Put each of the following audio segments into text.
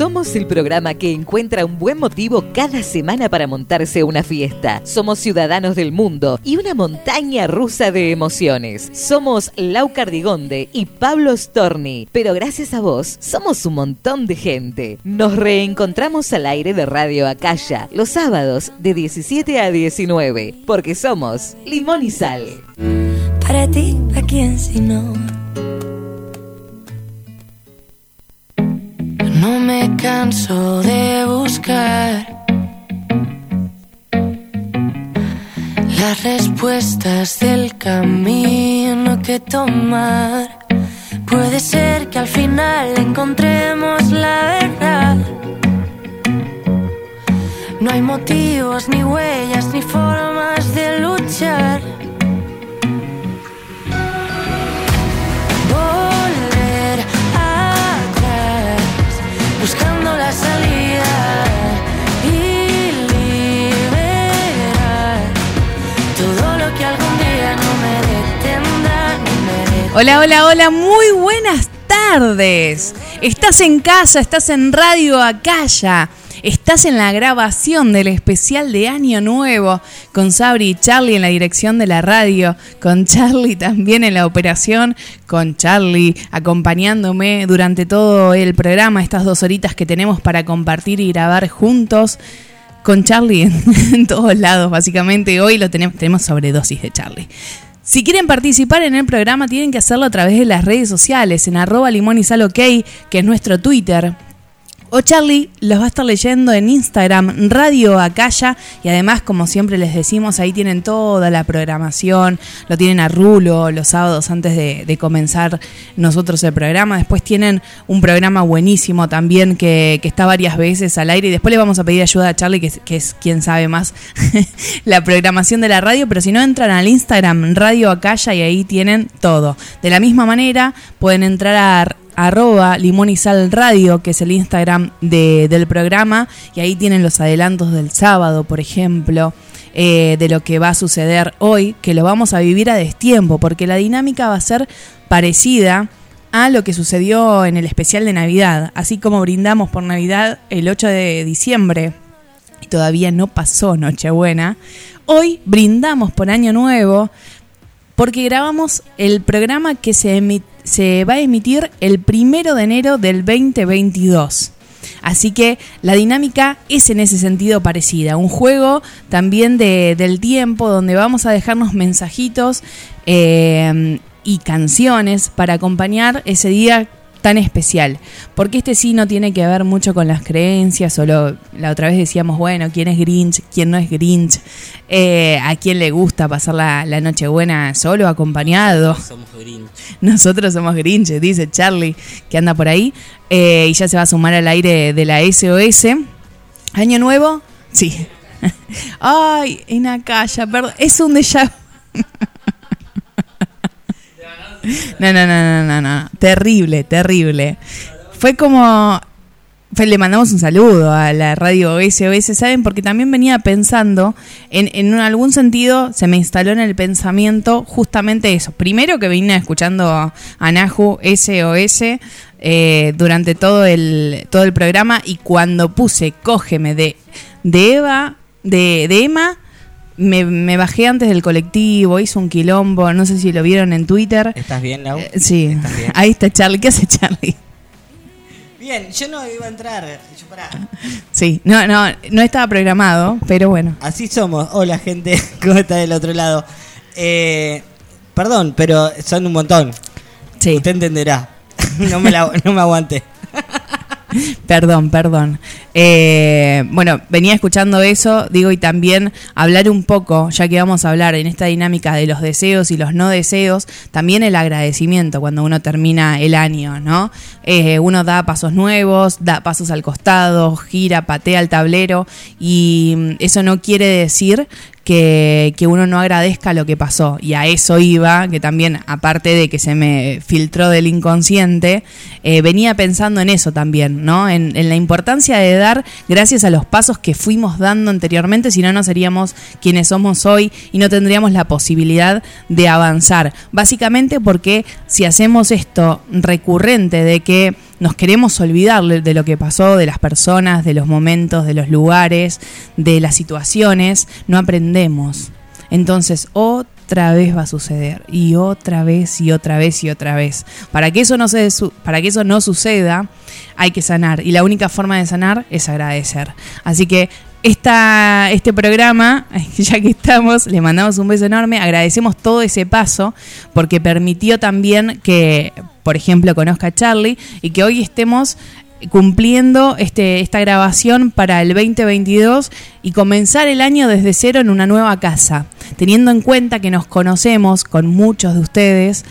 Somos el programa que encuentra un buen motivo cada semana para montarse una fiesta. Somos ciudadanos del mundo y una montaña rusa de emociones. Somos Lau Cardigonde y Pablo Storni, pero gracias a vos somos un montón de gente. Nos reencontramos al aire de Radio Acaya los sábados de 17 a 19, porque somos Limón y Sal. Para ti, ¿a quién si no? No me canso de buscar las respuestas del camino que tomar. Puede ser que al final encontremos la verdad. No hay motivos, ni huellas, ni formas de luchar. Hola, hola, hola, muy buenas tardes. Estás en casa, estás en Radio Acaya. Estás en la grabación del especial de Año Nuevo con Sabri y Charlie en la dirección de la radio, con Charlie también en la operación, con Charlie acompañándome durante todo el programa, estas dos horitas que tenemos para compartir y grabar juntos con Charlie en, en todos lados, básicamente. Hoy lo tenemos, tenemos sobredosis de Charlie. Si quieren participar en el programa, tienen que hacerlo a través de las redes sociales, en arroba limón y que es nuestro Twitter. O Charlie los va a estar leyendo en Instagram, Radio Acaya, y además, como siempre les decimos, ahí tienen toda la programación, lo tienen a rulo los sábados antes de, comenzar nosotros el programa. Después tienen un programa buenísimo también que, está varias veces al aire, y después le vamos a pedir ayuda a Charlie, que que es quien sabe más la programación de la radio, pero si no entran al Instagram, Radio Acaya, y ahí tienen todo. De la misma manera, pueden entrar a arroba limón y sal radio, que es el Instagram de- del programa, y ahí tienen los adelantos del sábado, por ejemplo, eh, de lo que va a suceder hoy, que lo vamos a vivir a destiempo, porque la dinámica va a ser parecida a lo que sucedió en el especial de Navidad, así como brindamos por Navidad el 8 de diciembre y todavía no pasó Nochebuena, hoy brindamos por Año Nuevo porque grabamos el programa que se, se va a emitir el primero de enero del 2022. Así que la dinámica es en ese sentido parecida. Un juego también de- del tiempo donde vamos a dejarnos mensajitos eh, y canciones para acompañar ese día tan especial. Porque este sí no tiene que ver mucho con las creencias, solo la otra vez decíamos, bueno, quién es Grinch, quién no es Grinch, eh, a quién le gusta pasar la, la Nochebuena solo, acompañado. Somos Grinch. Nosotros somos Grinch, dice Charlie, que anda por ahí. eh, y ya se va a sumar al aire de la SOS. ¿Año nuevo? Sí. Ay, en Acaya, perdón. Es un déjà. No, no, no, no, no, no. Terrible, terrible. Fue como. le mandamos un saludo a la radio SOS, ¿saben? Porque también venía pensando, en, en algún sentido se me instaló en el pensamiento justamente eso. Primero que vine escuchando a Nahu SOS eh, durante todo el, todo el programa y cuando puse Cógeme de, de Eva, de, de Emma, me, me bajé antes del colectivo, hice un quilombo, no sé si lo vieron en Twitter. ¿Estás bien, Lau? Eh, sí, ahí está Charlie. ¿Qué hace Charlie? Bien, yo no iba a entrar. Yo pará. Sí, no, no, no estaba programado, pero bueno. Así somos. Hola, gente. ¿Cómo está del otro lado? Eh, perdón, pero son un montón. Sí, Usted entenderá. No me, la, no me aguanté. perdón, perdón. Eh, bueno, venía escuchando eso, digo, y también hablar un poco, ya que vamos a hablar en esta dinámica de los deseos y los no deseos, también el agradecimiento cuando uno termina el año, ¿no? Eh, uno da pasos nuevos, da pasos al costado, gira, patea el tablero, y eso no quiere decir que, que uno no agradezca lo que pasó. Y a eso iba, que también, aparte de que se me filtró del inconsciente, eh, venía pensando en eso también, ¿no? En, en la importancia de dar gracias a los pasos que fuimos dando anteriormente, si no, no seríamos quienes somos hoy y no tendríamos la posibilidad de avanzar. Básicamente porque si hacemos esto recurrente de que nos queremos olvidar de lo que pasó, de las personas, de los momentos, de los lugares, de las situaciones, no aprendemos. Entonces, otra vez va a suceder y otra vez y otra vez y otra vez. Para que eso no se para que eso no suceda, hay que sanar y la única forma de sanar es agradecer. Así que esta, este programa, ya que estamos, le mandamos un beso enorme, agradecemos todo ese paso porque permitió también que, por ejemplo, conozca a Charlie y que hoy estemos cumpliendo este, esta grabación para el 2022 y comenzar el año desde cero en una nueva casa, teniendo en cuenta que nos conocemos con muchos de ustedes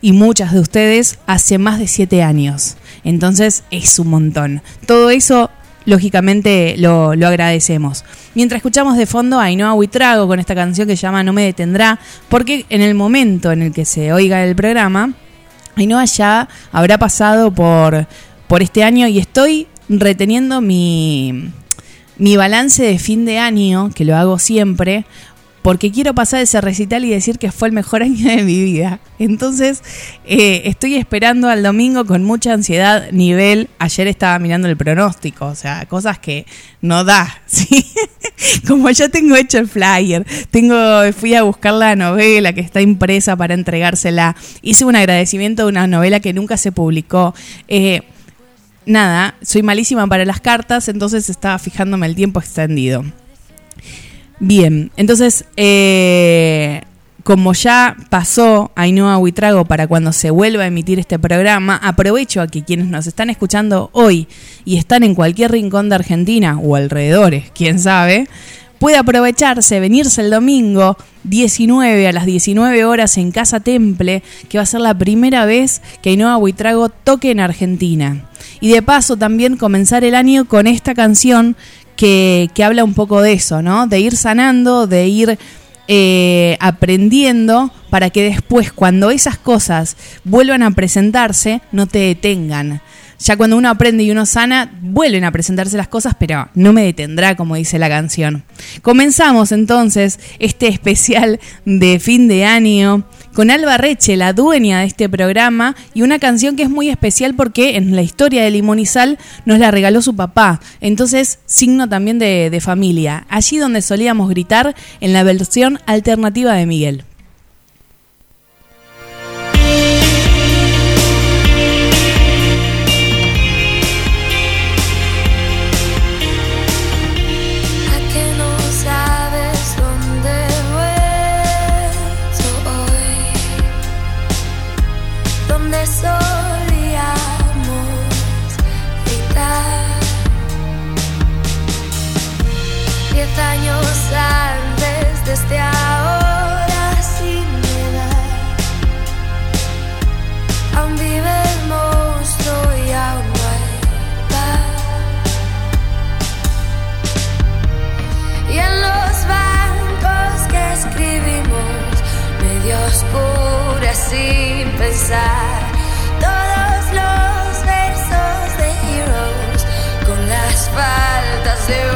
y muchas de ustedes hace más de siete años. Entonces es un montón. Todo eso lógicamente lo, agradecemos. Mientras escuchamos de fondo a Ainhoa Huitrago con esta canción que se llama No me detendrá, porque en el momento en el que se oiga el programa, Ainhoa ya habrá pasado por, por este año y estoy reteniendo mi, mi balance de fin de año, que lo hago siempre, porque quiero pasar ese recital y decir que fue el mejor año de mi vida. Entonces, eh, estoy esperando al domingo con mucha ansiedad, nivel, ayer estaba mirando el pronóstico, o sea, cosas que no da, ¿sí? Como ya tengo hecho el flyer, tengo, fui a buscar la novela que está impresa para entregársela, hice un agradecimiento de una novela que nunca se publicó. Eh, nada, soy malísima para las cartas, entonces estaba fijándome el tiempo extendido. Bien, entonces, eh, como ya pasó Ainhoa Huitrago para cuando se vuelva a emitir este programa, aprovecho a que quienes nos están escuchando hoy y están en cualquier rincón de Argentina o alrededores, quién sabe, puede aprovecharse, venirse el domingo 19 a las 19 horas en Casa Temple, que va a ser la primera vez que Ainhoa Huitrago toque en Argentina. Y de paso también comenzar el año con esta canción que, habla un poco de eso, ¿no? De ir sanando, de ir eh, aprendiendo para que después, cuando esas cosas vuelvan a presentarse, no te detengan. Ya cuando uno aprende y uno sana, vuelven a presentarse las cosas, pero no me detendrá, como dice la canción. Comenzamos entonces este especial de fin de año con Alba Reche, la dueña de este programa, y una canción que es muy especial porque en la historia de Limonizal nos la regaló su papá. Entonces, signo también de, de familia. Allí donde solíamos gritar en la versión alternativa de Miguel. todos los versos de Heroes con las faltas de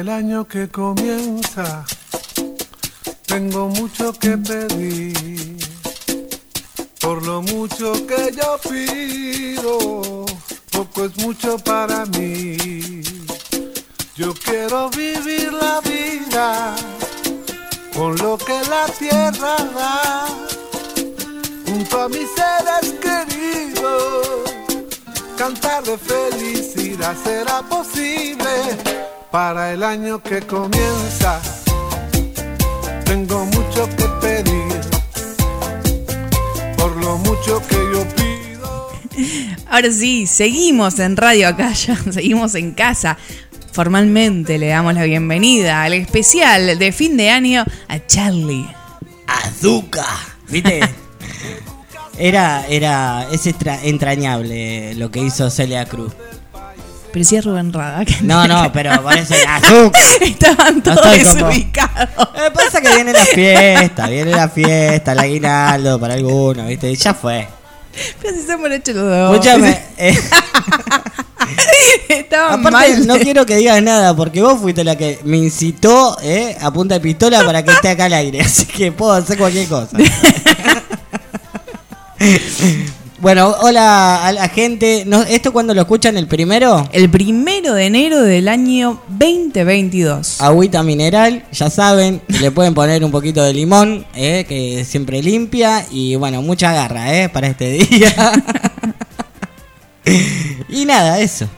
el año que comienza, tengo mucho que pedir. Por lo mucho que yo pido, poco es mucho para mí. Yo quiero vivir la vida con lo que la tierra da, junto a mis seres queridos. Cantar de felicidad será posible para el año que comienza. Tengo mucho que pedir, por lo mucho que yo pido. Ahora sí, seguimos en Radio Acaya, seguimos en casa. Formalmente le damos la bienvenida al especial de fin de año a Charlie. Azúcar. ¿Viste? Era, era, es extra- entrañable lo que hizo Celia Cruz. Pero sí es Rubén Rada. que- No, no, pero por eso azúcar. Estaban todos como- desubicados. Eh, pasa que viene la fiesta, viene la fiesta, el aguinaldo para algunos, ¿viste? Y ya fue. Pero si somos hechos los dos. Escúchame, eh, Estaban aparte mal. no quiero que digas nada porque vos fuiste la que me incitó eh, a punta de pistola para que esté acá al aire, así que puedo hacer cualquier cosa. bueno, hola a la gente. No, ¿Esto cuando lo escuchan el primero? El primero de enero del año 2022. Agüita mineral, ya saben, le pueden poner un poquito de limón, eh, que siempre limpia, y bueno, mucha garra eh, para este día. y nada, eso.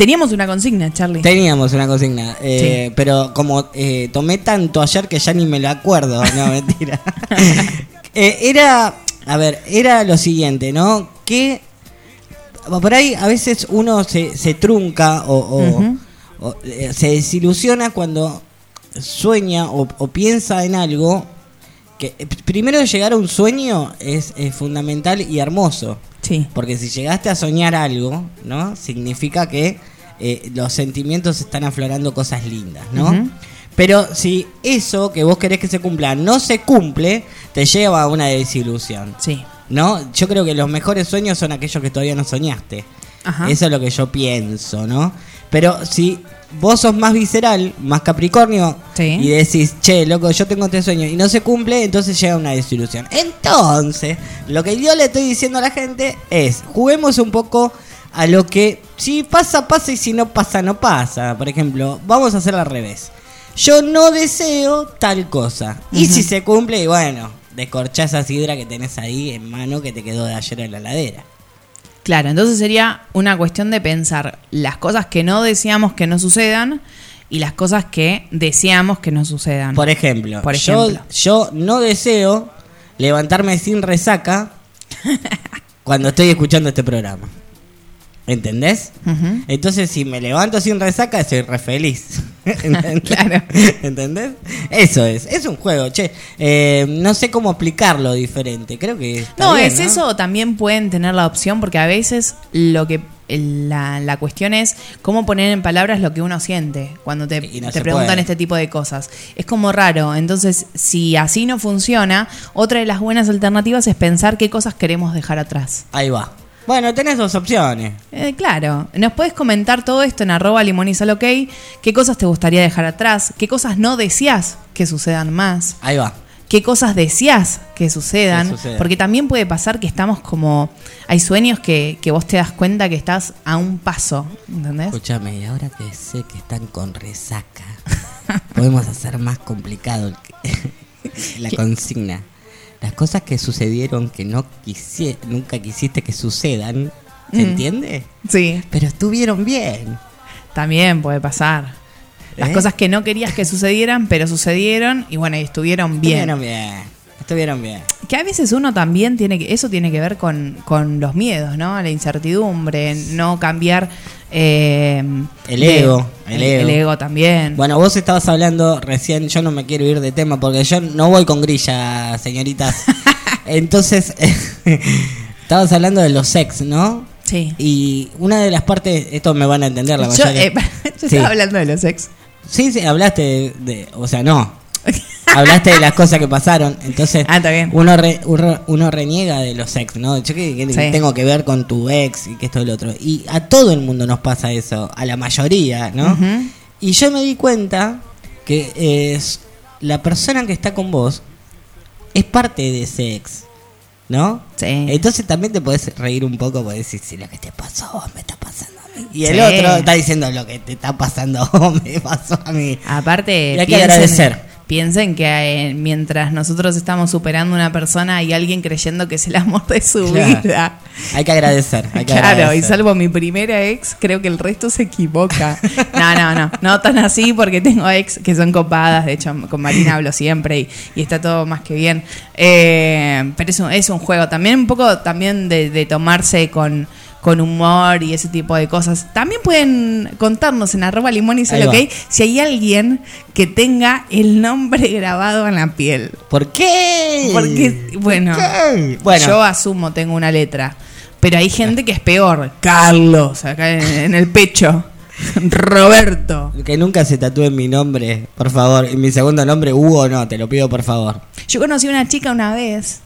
Teníamos una consigna, Charlie. Teníamos una consigna, eh, pero como eh, tomé tanto ayer que ya ni me lo acuerdo, no, mentira. Eh, era, a ver, era lo siguiente, ¿no? Que por ahí a veces uno se, se trunca o, o- Ujú. o, eh, se desilusiona cuando sueña o, o piensa en algo que eh, primero llegar a un sueño es, es fundamental y hermoso. Sí. Porque si llegaste a soñar algo, ¿no? Significa que eh, los sentimientos están aflorando cosas lindas, ¿no? Pero si eso que vos querés que se cumpla no se cumple, te lleva a una desilusión, Sí. ¿no? Yo creo que los mejores sueños son aquellos que todavía no soñaste. Ajá. Eso es lo que yo pienso, ¿no? Pero si vos sos más visceral, más capricornio, Sí. y decís, che, loco, yo tengo este sueño y no se cumple, entonces llega una desilusión. Entonces, lo que yo le estoy diciendo a la gente es, juguemos un poco a lo que, si pasa, pasa y si no pasa, no pasa. Por ejemplo, vamos a hacer al revés. Yo no deseo tal cosa. Y si se cumple, y bueno, descorchá esa sidra que tenés ahí en mano que te quedó de ayer en la ladera. Claro, entonces sería una cuestión de pensar las cosas que no deseamos que no sucedan y las cosas que deseamos que no sucedan. Por ejemplo, Por yo- ejemplo. Yo, no deseo levantarme sin resaca cuando estoy escuchando este programa. ¿Entendés? Entonces, si me levanto sin resaca, soy re feliz. ¿Entendés? Claro. ¿Entendés? Eso es. Es un juego, che. Eh, no sé cómo explicarlo diferente. Creo que. está No, bien, es eso, también pueden tener la opción, porque a veces lo que la, la cuestión es cómo poner en palabras lo que uno siente cuando te, no te preguntan puede. este tipo de cosas. Es como raro. Entonces, si así no funciona, otra de las buenas alternativas es pensar qué cosas queremos dejar atrás. Ahí va. Bueno, tenés dos opciones. Eh, claro, nos puedes comentar todo esto en arroba limonizal ok, qué cosas te gustaría dejar atrás, qué cosas no deseas que sucedan más, Ahí va. qué cosas deseas que sucedan, Que sucedan. porque también puede pasar que estamos como, hay sueños que, que vos te das cuenta que estás a un paso, ¿entendés? Escúchame, y ahora que sé que están con resaca, podemos hacer más complicado la consigna. Las cosas que sucedieron que no quisi- nunca quisiste que sucedan, ¿se Mm. entiende? Sí, Pero estuvieron bien. también puede pasar. Las ¿Eh? cosas que no querías que sucedieran, pero sucedieron y bueno, y estuvieron bien. Estuvieron bien. Estuvieron bien. Que a veces uno también tiene que, eso tiene que ver con, con los miedos, ¿no? La incertidumbre, no cambiar eh, El de- ego, el ego. el ego también. Bueno, vos estabas hablando recién, yo no me quiero ir de tema porque yo no voy con grilla, señoritas. Entonces, estabas hablando de los sex, ¿no? sí. Y una de las partes, esto me van a entender la Yo, mayoría. eh, yo Sí. estaba hablando de los ex. Sí, sí, hablaste de, de- o sea, no. Hablaste de las cosas que pasaron, entonces Ah, está bien. uno re- uno, uno reniega de los ex, ¿no? Yo que, que Sí. tengo que ver con tu ex y que esto y lo otro. Y a todo el mundo nos pasa eso, a la mayoría, ¿no? Y yo me di cuenta que es la persona que está con vos es parte de ese ex, ¿no? Sí. Entonces también te podés reír un poco, podés decir, si lo que te pasó me está pasando. Y el Sí. otro está diciendo, lo que te está pasando me pasó a mí. Aparte, Y hay que agradecer. Piensen que eh, mientras nosotros estamos superando una persona, hay alguien creyendo que es el amor de su Claro. vida. Hay que agradecer. Hay que Claro, y salvo mi primera ex, creo que el resto se equivoca. No, no, no, no tan así porque tengo ex que son copadas, de hecho con Marina hablo siempre y, y está todo más que bien. Eh, pero es un, es un juego, también un poco también de, de tomarse con, con humor y ese tipo de cosas. También pueden contarnos en arroba limón y va. ok, si hay alguien que tenga el nombre grabado en la piel. ¿Por qué? Porque, bueno, ¿Por qué? Bueno, yo asumo, tengo una letra. Pero hay gente que es peor. Carlos, acá en, en el pecho. Roberto. que nunca se tatúe mi nombre, por favor. Y mi segundo nombre, Hugo, no, te lo pido por favor. Yo conocí a una chica una vez.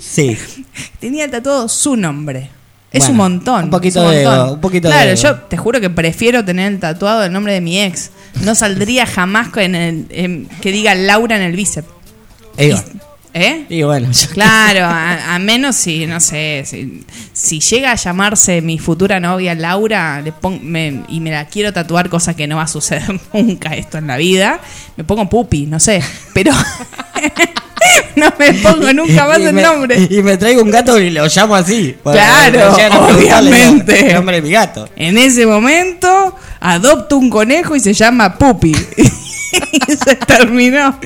Sí. Tenía tatuado su nombre. Es Bueno, un montón. un poquito de montón. ego, un poquito de Claro, ego. yo te juro que prefiero tener el tatuado el nombre de mi ex. No saldría jamás con el, em, que diga Laura en el bíceps. Y ¿Eh? y bueno, yo- Claro, a, a menos si, no sé, si, si llega a llamarse mi futura novia Laura le pon- me- y me la quiero tatuar, cosa que no va a suceder nunca esto en la vida, me pongo pupi, no sé, pero no me pongo nunca más y el me- nombre. Y me traigo un gato y lo llamo así. Claro, obviamente. El nombre de mi gato. En ese momento adopto un conejo y se llama pupi. y se terminó.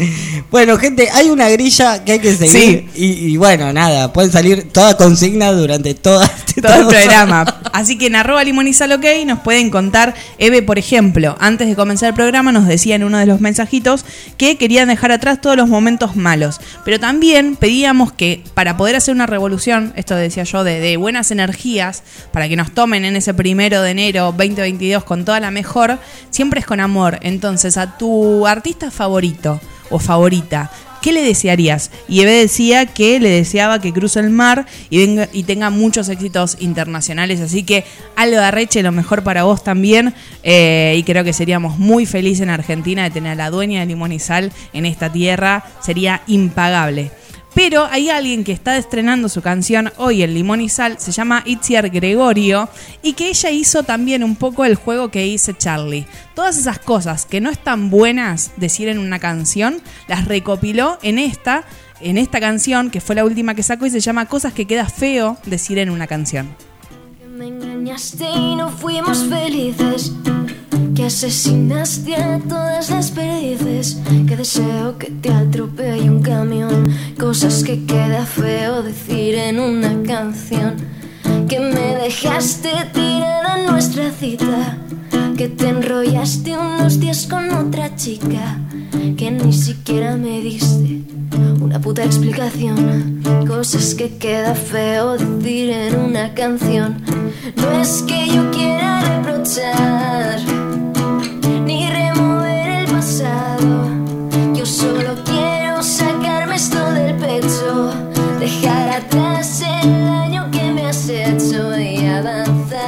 Bueno, gente, hay una grilla que hay que seguir. Y, y bueno, nada, pueden salir toda consigna durante toda, todo el programa. Así que en arroba sal ok nos pueden contar. Eve, por ejemplo, antes de comenzar el programa nos decía en uno de los mensajitos que querían dejar atrás todos los momentos malos. Pero también pedíamos que para poder hacer una revolución, esto decía yo, de, de buenas energías, para que nos tomen en ese primero de enero 2022 con toda la mejor, siempre es con amor. Entonces, a tu artista favorito o favorita, ¿Qué le desearías? Y Eve decía que le deseaba que cruce el mar y, venga, y tenga muchos éxitos internacionales. Así que Alba Arreche, lo mejor para vos también. Eh, y creo que seríamos muy felices en Argentina de tener a la dueña de Limón y Sal en esta tierra. Sería impagable. Pero hay alguien que está estrenando su canción hoy en Limón y Sal, se llama Itziar Gregorio, y que ella hizo también un poco el juego que hice Charlie. Todas esas cosas que no están buenas decir en una canción, las recopiló en esta, en esta canción, que fue la última que sacó y se llama Cosas que queda feo decir en una canción. Me engañaste y no fuimos felices. Que asesinaste a todas las perdices. Que deseo que te atropelle un camión. Cosas que queda feo decir en una canción. Que me dejaste tirada en nuestra cita. Que te enrollaste unos días con otra chica. Que ni siquiera me diste una puta explicación. Cosas que queda feo decir en una canción. No es que yo quiera reprochar ni remover el pasado. Yo solo quiero sacarme esto del pecho, dejar atrás el daño que me has hecho y avanzar.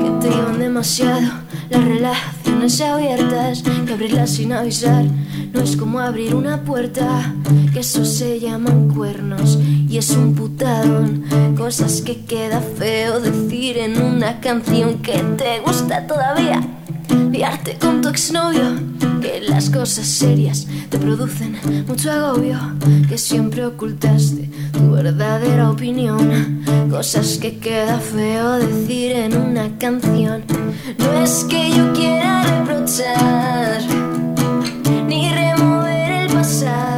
Que te iban demasiado las relaciones abiertas, que abrirlas sin avisar. No es como abrir una puerta, que eso se llaman cuernos y es un putadón. Cosas que queda feo decir en una canción que te gusta todavía. Liarte con tu exnovio, que las cosas serias te producen mucho agobio, que siempre ocultaste tu verdadera opinión. Cosas que queda feo decir en una canción. No es que yo quiera reprochar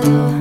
pasado.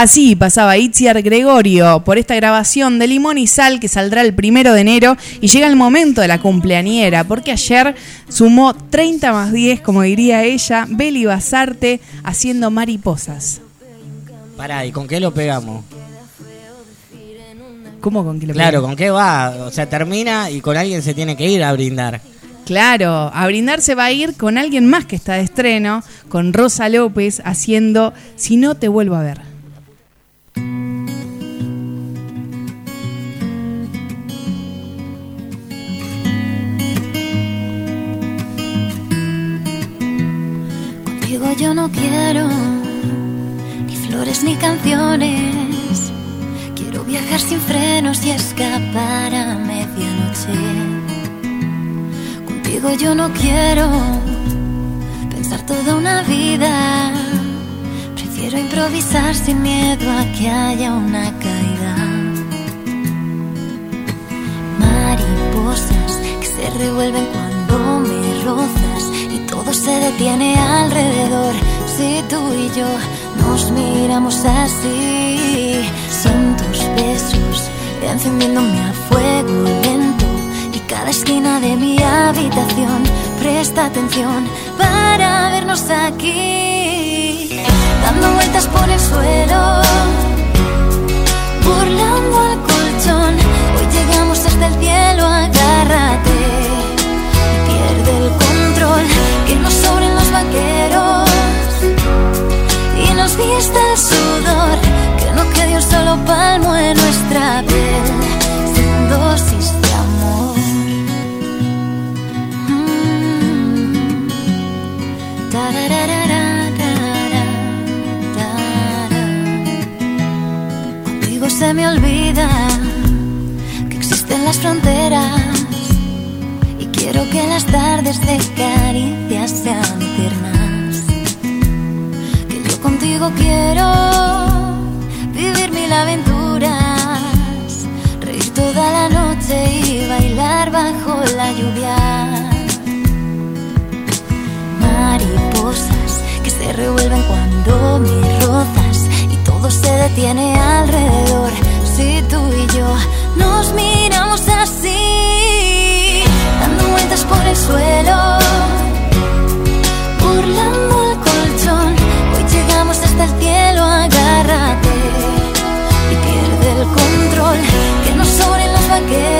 Así pasaba Itziar Gregorio por esta grabación de Limón y Sal que saldrá el primero de enero y llega el momento de la cumpleañera porque ayer sumó 30 más 10, como diría ella, Beli Basarte haciendo mariposas. Pará, ¿y con qué lo pegamos? ¿Cómo con qué lo Claro, pegamos? ¿con qué va? O sea, termina y con alguien se tiene que ir a brindar. Claro, a brindar se va a ir con alguien más que está de estreno, con Rosa López haciendo Si no te vuelvo a ver. Yo no quiero ni flores ni canciones. Quiero viajar sin frenos y escapar a medianoche. Contigo yo no quiero pensar toda una vida. Prefiero improvisar sin miedo a que haya una caída. Mariposas que se revuelven cuando me rozas todo se detiene alrededor. Si tú y yo nos miramos así, son tus besos encendiéndome a fuego lento y cada esquina de mi habitación presta atención para vernos aquí, dando vueltas por el suelo burlando al colchón. Hoy llegamos hasta el cielo, agárrate y pierde el control. Que nos sobren los vaqueros y nos vista el sudor. Que no quede un solo palmo en nuestra piel, sin dosis de amor. Contigo se me olvida que existen las fronteras quiero que las tardes de caricias sean eternas. Que yo contigo quiero vivir mil aventuras, reír toda la noche y bailar bajo la lluvia. Mariposas que se revuelven cuando me rozas y todo se detiene alrededor. Si tú y yo nos miramos vueltas por el suelo, burlando el colchón. Hoy llegamos hasta el cielo, agárrate y pierde el control. Que nos sobren los vaqueros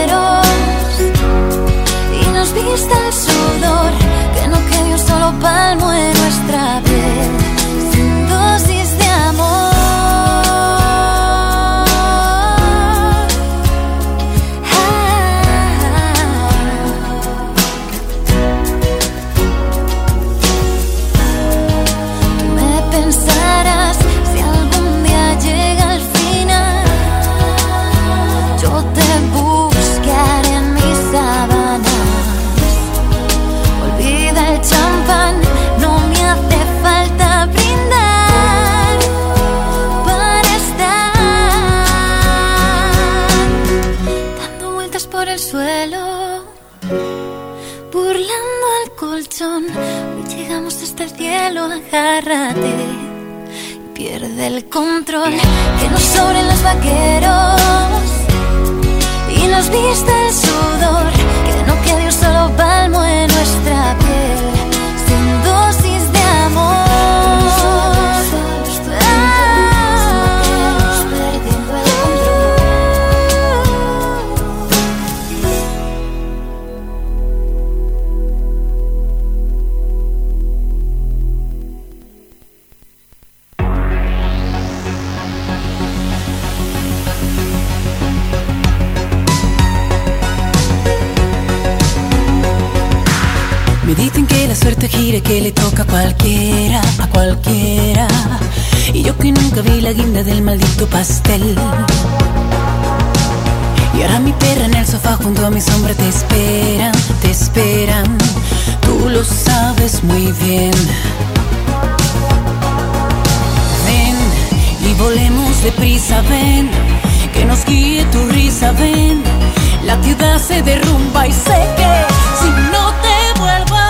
pierde el control. Que nos sobren los vaqueros y nos vista el sudor. Que no quede un solo palmo en nuestra piel, suerte gira, que le toca a cualquiera, a cualquiera. Y yo que nunca vi la guinda del maldito pastel. Y ahora mi perra en el sofá junto a mi sombra te esperan, te esperan. Tú lo sabes muy bien. Ven y volemos deprisa, ven. Que nos guíe tu risa, ven. La ciudad se derrumba y sé que si no te vuelvo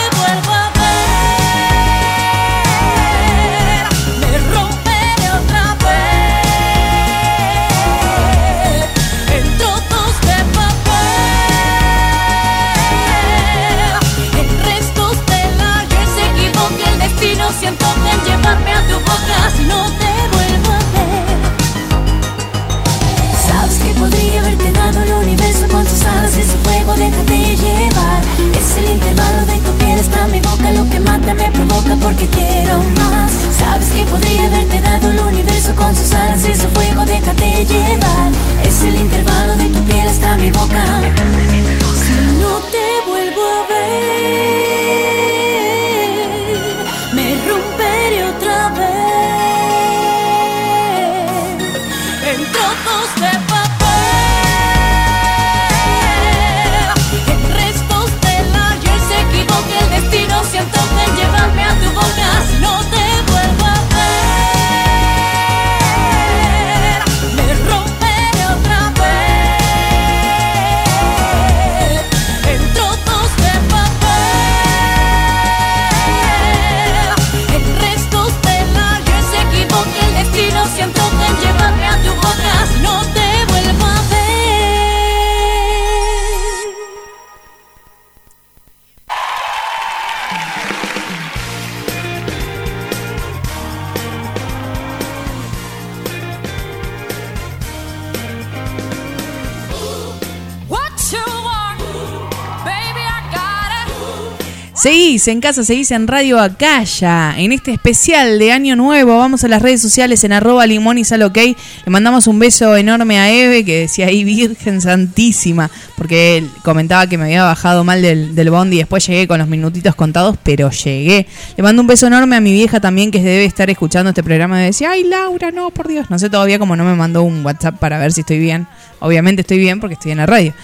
en casa, seguís en Radio Acaya. En este especial de Año Nuevo, vamos a las redes sociales en arroba limón y sal ok. Le mandamos un beso enorme a Eve, que decía ahí Virgen Santísima, porque él comentaba que me había bajado mal del, del bondi y después llegué con los minutitos contados, pero llegué. Le mando un beso enorme a mi vieja también, que debe estar escuchando este programa y decía, ay Laura, no, por Dios. No sé todavía cómo no me mandó un WhatsApp para ver si estoy bien. Obviamente estoy bien porque estoy en la radio.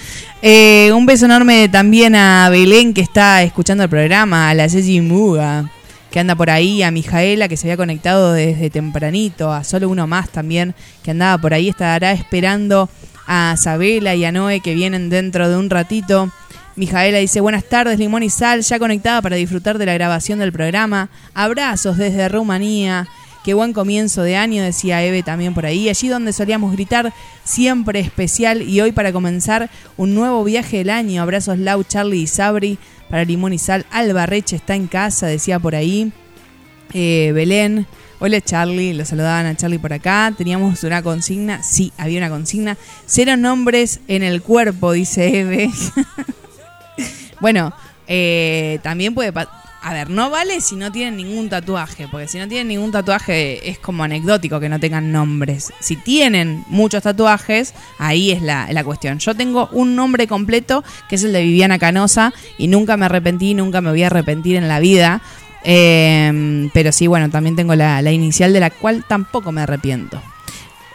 Eh, un beso enorme también a Belén que está escuchando el programa, a la Ceci Muga que anda por ahí, a Mijaela que se había conectado desde tempranito, a solo uno más también que andaba por ahí, estará esperando a Sabela y a Noé que vienen dentro de un ratito. Mijaela dice, buenas tardes, Limón y Sal, ya conectada para disfrutar de la grabación del programa. Abrazos desde Rumanía. Qué buen comienzo de año, decía Eve también por ahí. Allí donde solíamos gritar, siempre especial. Y hoy para comenzar un nuevo viaje del año. Abrazos Lau, Charlie y Sabri para Limón y Sal. Albarreche está en casa, decía por ahí. Eh, Belén. Hola Charlie, lo saludaban a Charlie por acá. Teníamos una consigna. Sí, había una consigna. Cero nombres en el cuerpo, dice Eve. bueno, eh, también puede... A ver, no vale si no tienen ningún tatuaje, porque si no tienen ningún tatuaje es como anecdótico que no tengan nombres. Si tienen muchos tatuajes, ahí es la, la cuestión. Yo tengo un nombre completo, que es el de Viviana Canosa, y nunca me arrepentí, nunca me voy a arrepentir en la vida. Eh, pero sí, bueno, también tengo la, inicial de la cual tampoco me arrepiento.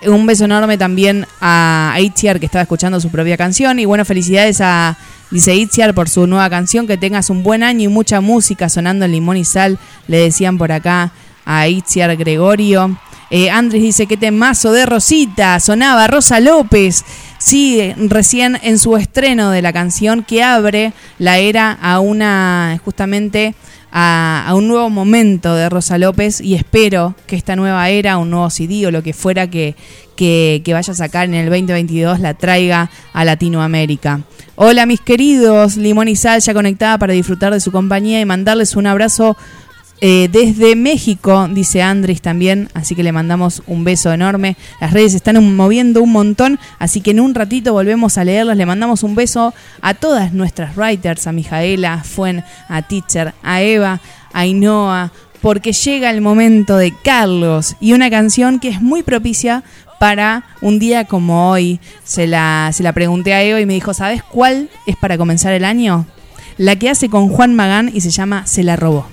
Un beso enorme también a Itziar que estaba escuchando su propia canción. Y bueno, felicidades a, dice Itziar, por su nueva canción. Que tengas un buen año y mucha música sonando en Limón y Sal. Le decían por acá a Itziar Gregorio. Eh, Andrés dice que temazo de Rosita. Sonaba Rosa López. Sí, eh, recién en su estreno de la canción que abre la era a una, justamente a, un nuevo momento de Rosa López y espero que esta nueva era, un nuevo CD o lo que fuera que, que, que vaya a sacar en el 2022 la traiga a Latinoamérica. Hola mis queridos, Limón y Sal ya conectada para disfrutar de su compañía y mandarles un abrazo eh, desde México, dice Andrés también, así que le mandamos un beso enorme. Las redes están moviendo un montón, así que en un ratito volvemos a leerlos. Le mandamos un beso a todas nuestras writers, a Mijaela, a Fuen, a Teacher, a Eva, a Ainhoa, porque llega el momento de Carlos y una canción que es muy propicia para un día como hoy. Se la, se la pregunté a Eva y me dijo, ¿sabes cuál es para comenzar el año? la que hace con Juan Magán y se llama Se la robó.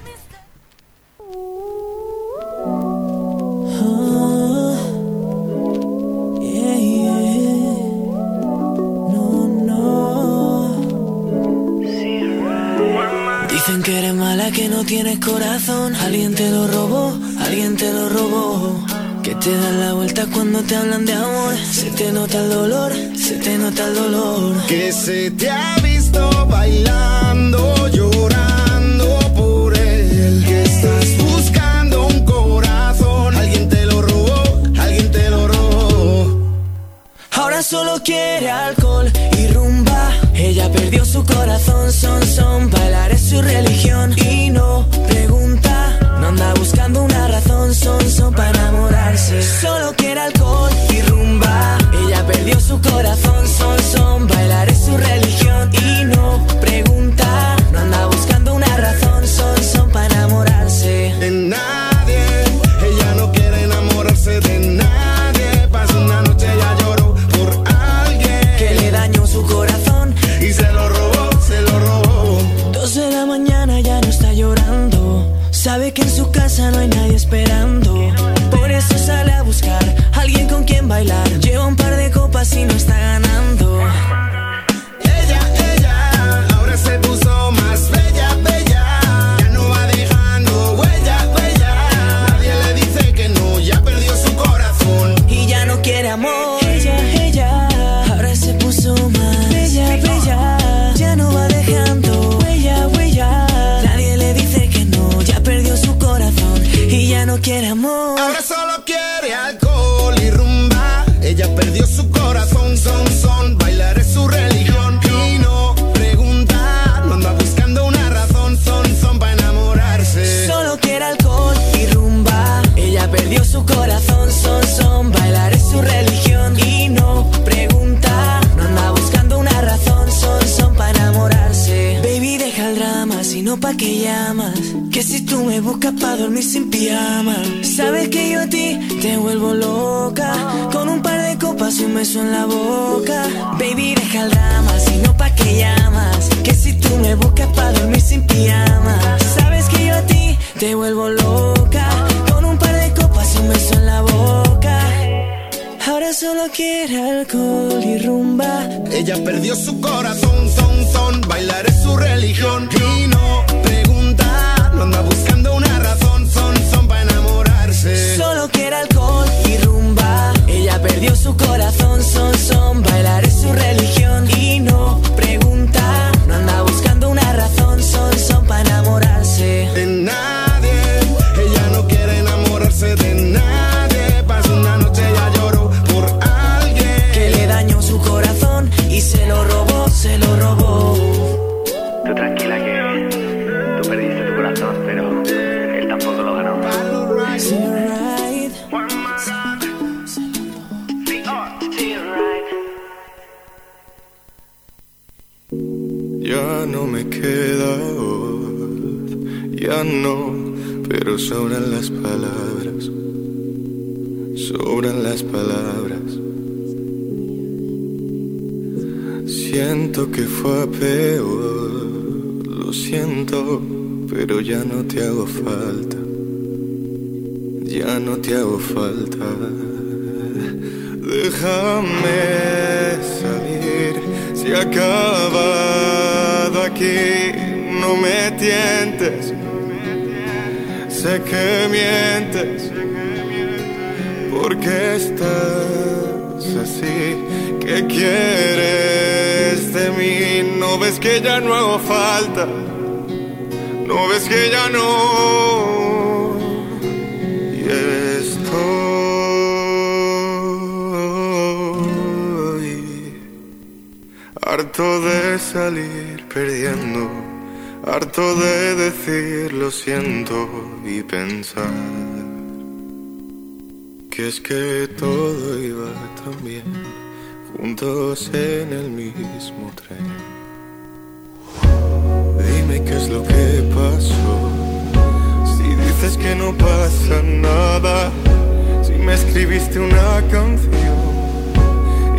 Que no tienes corazón. Alguien te lo robó, alguien te lo robó. Que te dan la vuelta cuando te hablan de amor. Se te nota el dolor, se te nota el dolor. Que se te ha visto bailando, llorando por él. Que estás buscando un corazón. Alguien te lo robó, alguien te lo robó. Ahora solo quiere alcohol. Ella perdió su corazón, son, son. Bailar es su religión y no pregunta. No anda buscando una razón, son, son para enamorarse. Solo quiere alcohol y rumba. Ella perdió su corazón, son, son. Bailar es su religión y no pregunta. No anda buscando una razón, son, son para enamorarse. Amor. Ahora solo quiere alcohol y rumba. Ella perdió su corazón, son, son. Bailar es su religión. Y no pregunta, no anda buscando una razón, son, son para enamorarse. Solo quiere alcohol y rumba. Ella perdió su corazón, son, son. Bailar es su religión y no pregunta. No anda buscando una razón, son, son para enamorarse. Baby, deja el drama, si no pa' que llamas. Que si tú me buscas pa' dormir sin pijama. Sabes que yo a ti te vuelvo loca. Con un par de copas y un beso en la boca. Baby, deja el drama, si no pa' que llamas. Que si tú me buscas pa' dormir sin pijama. Sabes que yo a ti te vuelvo loca. Con un par de copas y un beso en la boca. Ahora solo quiere alcohol y rumba. Ella perdió su corazón, son, son. Bailar es su religión. Y no anda buscando una razón, son, son para enamorarse. Solo quiere alcohol y rumba. Ella perdió su corazón, son, son. Bailar es su religión y no pregunta. No anda sobran las palabras, sobran las palabras. Siento que fue a peor, lo siento, pero ya no te hago falta, ya no te hago falta. Déjame salir, se ha acabado aquí, no me tientes, sé que mientes, porque estás así, ¿qué quieres de mí? No ves que ya no hago falta, no ves que ya no. Y estoy harto de salir perdiendo, harto de decir lo siento pensar que es que todo iba tan bien juntos en el mismo tren. Dime qué es lo que pasó. Si dices que no pasa nada, si me escribiste una canción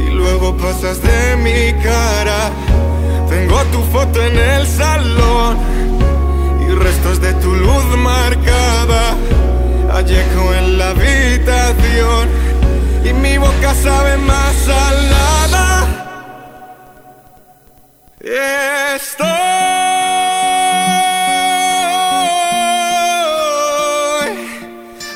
y luego pasas de mi cara, tengo tu foto en el salón y restos de tu luz marcada. Allejo en la habitación y mi boca sabe más salada. Estoy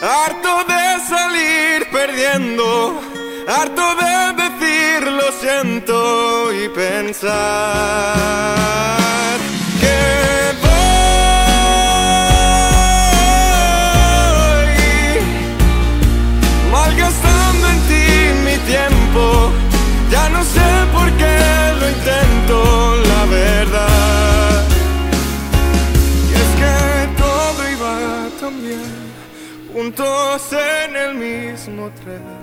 harto de salir perdiendo, harto de decir lo siento y pensar juntos en el mismo tren.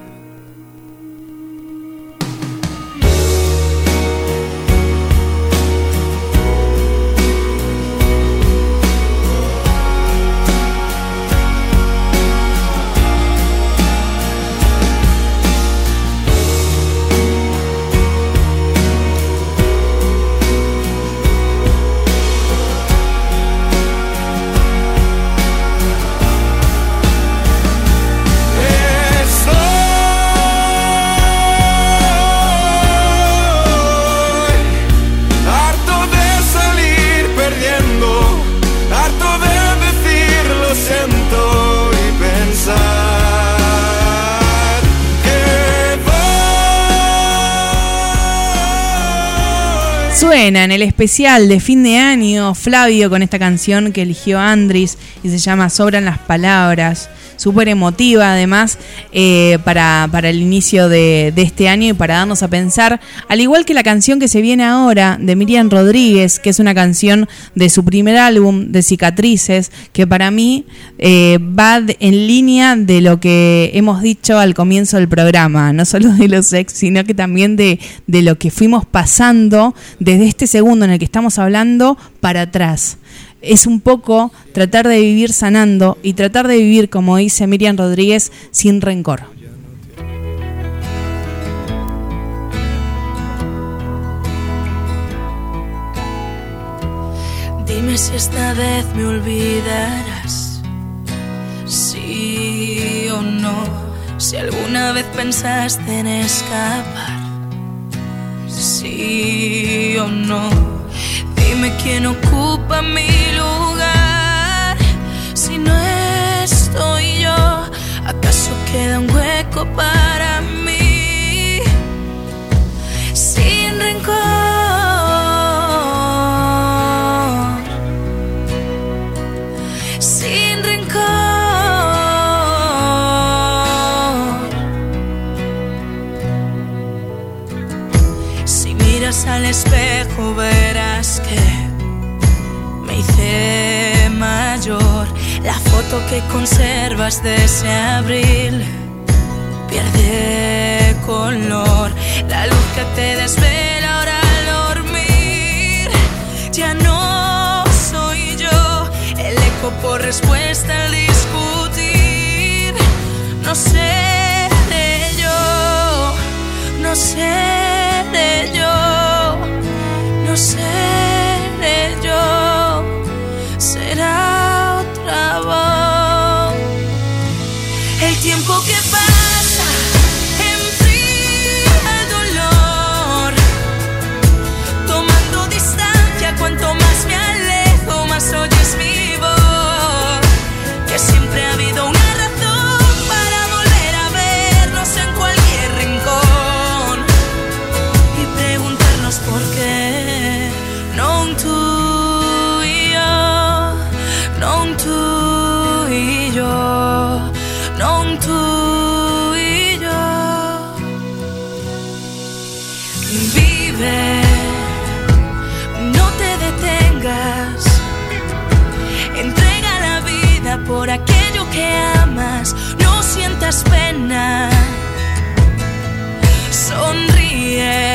En el especial de fin de año Flavio con esta canción que eligió Andris y se llama Sobran las Palabras. Súper emotiva además eh, para, para el inicio de, de este año y para darnos a pensar, al igual que la canción que se viene ahora de Miriam Rodríguez, que es una canción de su primer álbum de Cicatrices, que para mí eh, va en línea de lo que hemos dicho al comienzo del programa, no solo de los ex, sino que también de, de lo que fuimos pasando desde este segundo en el que estamos hablando para atrás. Es un poco tratar de vivir sanando y tratar de vivir, como dice Miriam Rodríguez, sin rencor. Dime si esta vez me olvidarás. Sí o no. Si alguna vez pensaste en escapar. Sí o no. Dime quién ocupa mi lugar. Si no estoy yo, ¿acaso queda un hueco para mí? Que conservas de ese abril pierde color. La luz que te desvela ahora al dormir ya no soy yo. El eco por respuesta al discutir. No seré yo, no seré yo, no seré Sonríe.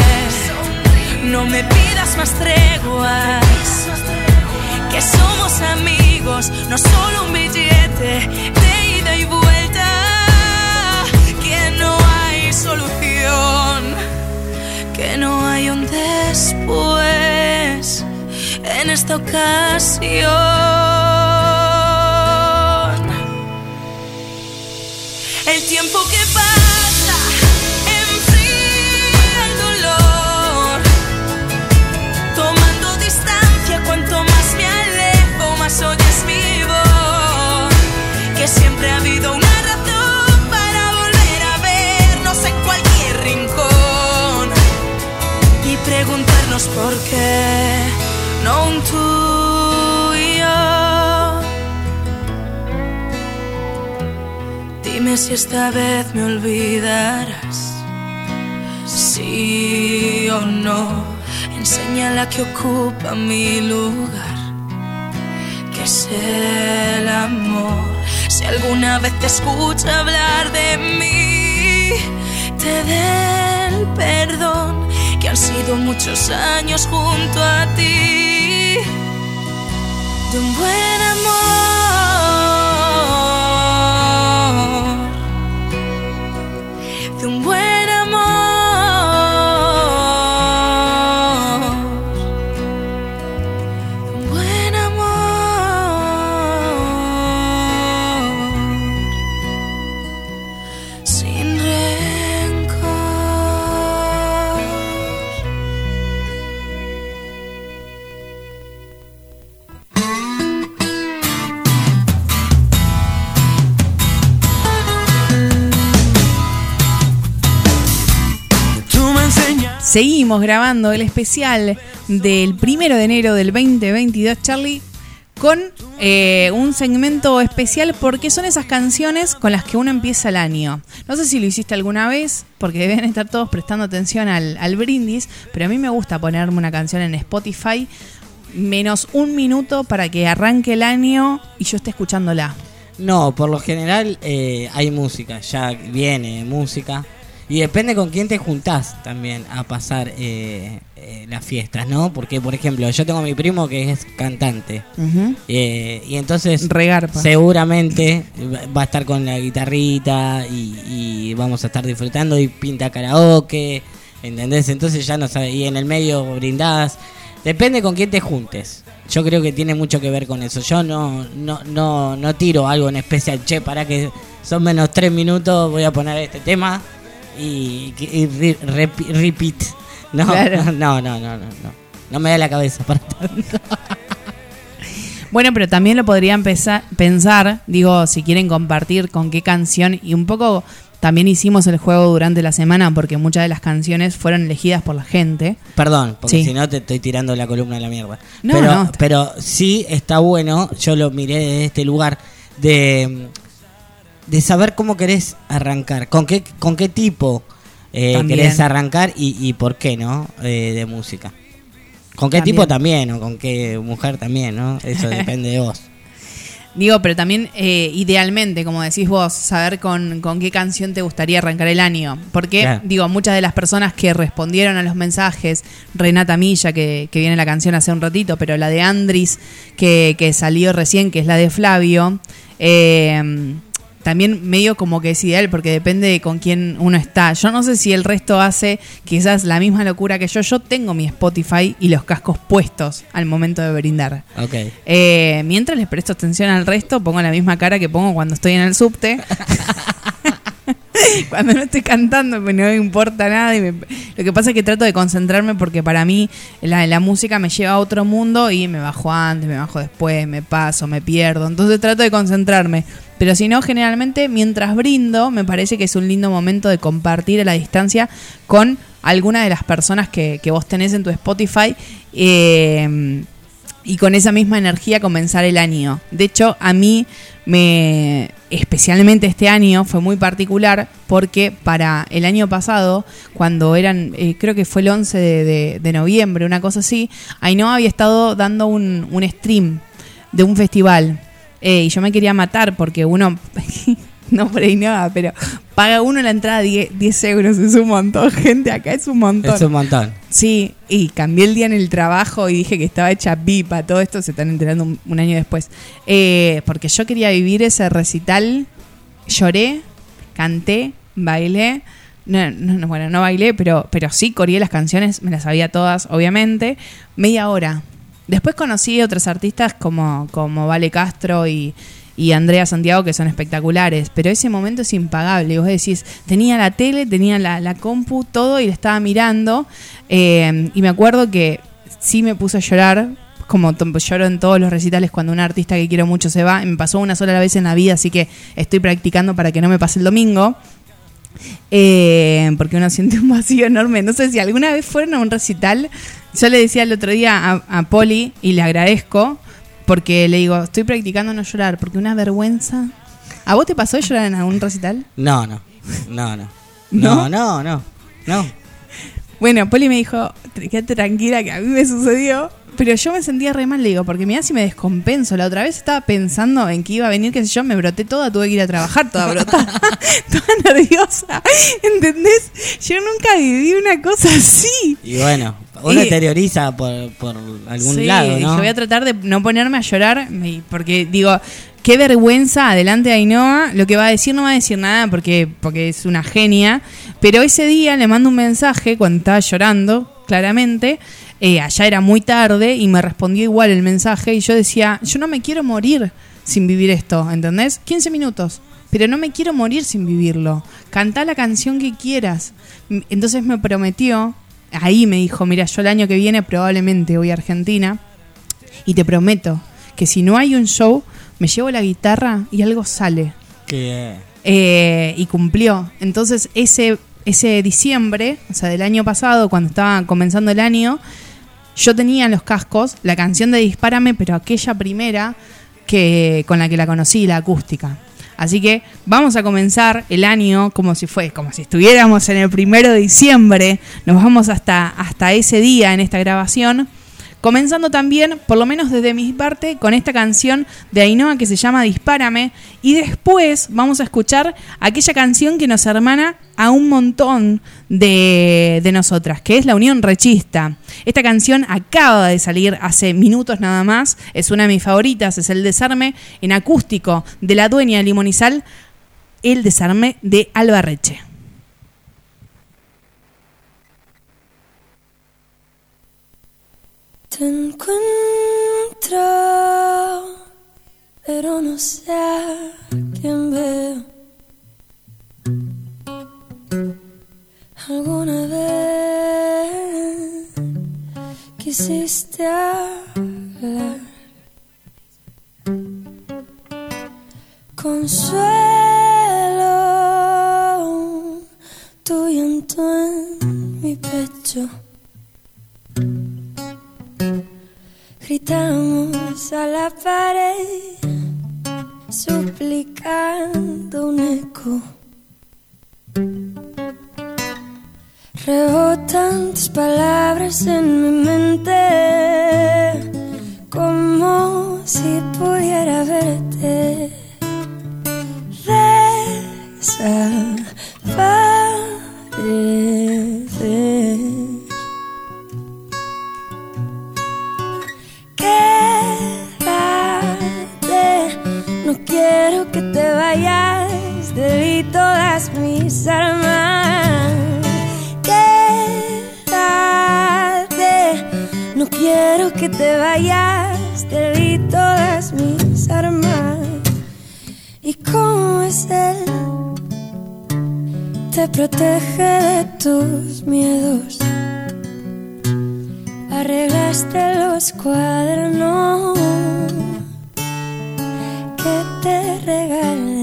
No me pidas más treguas. Que somos amigos, no solo un billete de ida y vuelta. Que no hay solución. Que no hay un después. esta ocasión. El tiempo que pasa enfría el dolor, tomando distancia cuanto más me alejo, más oyes mi voz, que siempre ha habido una razón para volver a vernos en cualquier rincón. Y preguntarnos por qué. No un tú Dime si esta vez me olvidarás, sí o no. Enséñala que ocupa mi lugar, que es el amor. Si alguna vez te escucha hablar de mí, te dé el perdón, que han sido muchos años junto a ti. De un buen amor, Seguimos grabando el especial del primero de enero del 2022, Charlie, con eh, un segmento especial porque son esas canciones con las que uno empieza el año. No sé si lo hiciste alguna vez, porque deben estar todos prestando atención al, brindis, pero a mí me gusta ponerme una canción en Spotify menos un minuto para que arranque el año y yo esté escuchándola. No, por lo general eh, hay música, ya viene música. Y depende con quién te juntás también a pasar eh, eh, las fiestas, ¿no? Porque, por ejemplo, yo tengo a mi primo que es cantante. Eh, y entonces Regarpa. seguramente va a estar con la guitarrita y, y vamos a estar disfrutando y pinta karaoke, ¿entendés? Entonces ya no sabes, y en el medio brindás. Depende con quién te juntes. Yo creo que tiene mucho que ver con eso. Yo no, no, no, no tiro algo en especial. Che, para que son menos tres minutos, voy a poner este tema y, y re- repeat. No, Claro. no, no, no, no, no. No me da la cabeza para tanto. Bueno, pero también lo podrían pesa- pensar, digo, si quieren compartir con qué canción y un poco también hicimos el juego durante la semana porque muchas de las canciones fueron elegidas por la gente. Perdón, porque Sí. si no te estoy tirando la columna a la mierda. No, pero, no. pero sí está bueno, yo lo miré desde este lugar, de, de saber cómo querés arrancar, con qué, con qué tipo eh, querés arrancar y, y por qué, ¿no? Eh, de música. Con qué También. tipo también, o con qué mujer también, ¿no? Eso depende de vos. Digo, pero también eh, idealmente, como decís vos, saber con, con qué canción te gustaría arrancar el año. Porque, Claro. digo, muchas de las personas que respondieron a los mensajes, Renata Milla, que, que viene la canción hace un ratito, pero la de Andris, que, que salió recién, que es la de Flavio, eh, también medio como que es ideal porque depende de con quién uno está. Yo no sé si el resto hace quizás la misma locura que yo. Yo tengo mi Spotify y los cascos puestos al momento de brindar. Ok. Eh, mientras les presto atención al resto, pongo la misma cara que pongo cuando estoy en el subte. cuando no estoy cantando, pues no me importa nada. y me- lo que pasa es que trato de concentrarme porque para mí la, la música me lleva a otro mundo y me bajo antes, me bajo después, me paso, me pierdo. Entonces trato de concentrarme. Pero si no, generalmente mientras brindo, me parece que es un lindo momento de compartir a la distancia con alguna de las personas que, que vos tenés en tu Spotify. eh, y con esa misma energía comenzar el año. De hecho, a mí me especialmente este año fue muy particular porque para el año pasado, cuando eran, eh, creo que fue el 11 de, noviembre, una cosa así, Ainhoa había estado dando un, un stream de un festival. Eh, y yo me quería matar porque uno, no por Ainhoa, pero paga uno la entrada 10, 10 euros, es un montón, gente, acá es un montón. Es un montón. Sí, y cambié el día en el trabajo y dije que estaba hecha pipa. Todo esto se están enterando un, un año después. Eh, porque yo quería vivir ese recital. Lloré, canté, bailé. No, no, no, bueno, no bailé, pero, pero sí coreé las canciones, me las sabía todas, obviamente. Media hora. Después conocí otros artistas como, como Vale Castro y, y Andrea Santiago que son espectaculares, pero ese momento es impagable. Vos decís, tenía la tele, tenía la, la compu, todo y la estaba mirando. eh, y me acuerdo que sí me puse a llorar, como lloro en todos los recitales cuando un artista que quiero mucho se va. Me pasó una sola vez en la vida, así que estoy practicando para que no me pase el domingo. Eh, porque uno siente un vacío enorme. No sé si alguna vez fueron a un recital. Yo le decía el otro día a, a Poli y le agradezco porque le digo, estoy practicando no llorar porque una vergüenza. ¿A vos te pasó llorar en algún recital? No, no. No, no. ¿No? No, no, no. No. Bueno, Poli me dijo, quédate tranquila que a mí me sucedió. Pero yo me sentía re mal, le digo, porque mira si me descompenso. La otra vez estaba pensando en que iba a venir, qué sé yo, me broté toda, tuve que ir a trabajar toda brotada, toda nerviosa. ¿Entendés? Yo nunca viví una cosa así. Y bueno, uno Y- teoriza por, por algún Sí, lado, ¿no? voy a tratar de no ponerme a llorar, porque digo, qué vergüenza adelante de Ainhoa, lo que va a decir no va a decir nada porque, porque es una genia, pero ese día le mando un mensaje cuando estaba llorando, claramente, eh, allá era muy tarde y me respondió igual el mensaje y yo decía, yo no me quiero morir sin vivir esto, ¿entendés? 15 minutos. Pero no me quiero morir sin vivirlo. Cantá la canción que quieras. Entonces me prometió, ahí me dijo, mira, yo el año que viene probablemente voy a Argentina y te prometo que si no hay un show, me llevo la guitarra y algo sale. Que, Eh, y cumplió. Entonces ese, ese diciembre, o sea, del año pasado, cuando estaba comenzando el año, yo tenía en los cascos la canción de Dispárame, pero aquella primera que con la que la conocí, la acústica. Así que vamos a comenzar el año como si fue, como si estuviéramos en el primero de diciembre. Nos vamos hasta, hasta ese día en esta grabación. Comenzando también, por lo menos desde mi parte, con esta canción de Ainhoa que se llama Dispárame. Y después vamos a escuchar aquella canción que nos hermana a un montón de, de nosotras, que es La Unión Rechista. Esta canción acaba de salir hace minutos nada más. Es una de mis favoritas, es el desarme en acústico de la dueña de Limonizal, el desarme de Alba Te encuentro, pero no sé a quién veo. Alguna vez quisiste hablar. Consuelo, tu llanto en mi pecho. Gritamos a la pared, suplicando un eco. Rebotan tus palabras en mi mente, como si pudiera verte. Desaparecer. Te vayas, te di todas mis armas. ¿Y cómo es él? Te protege de tus miedos. Arreglaste los cuadernos que te regalé.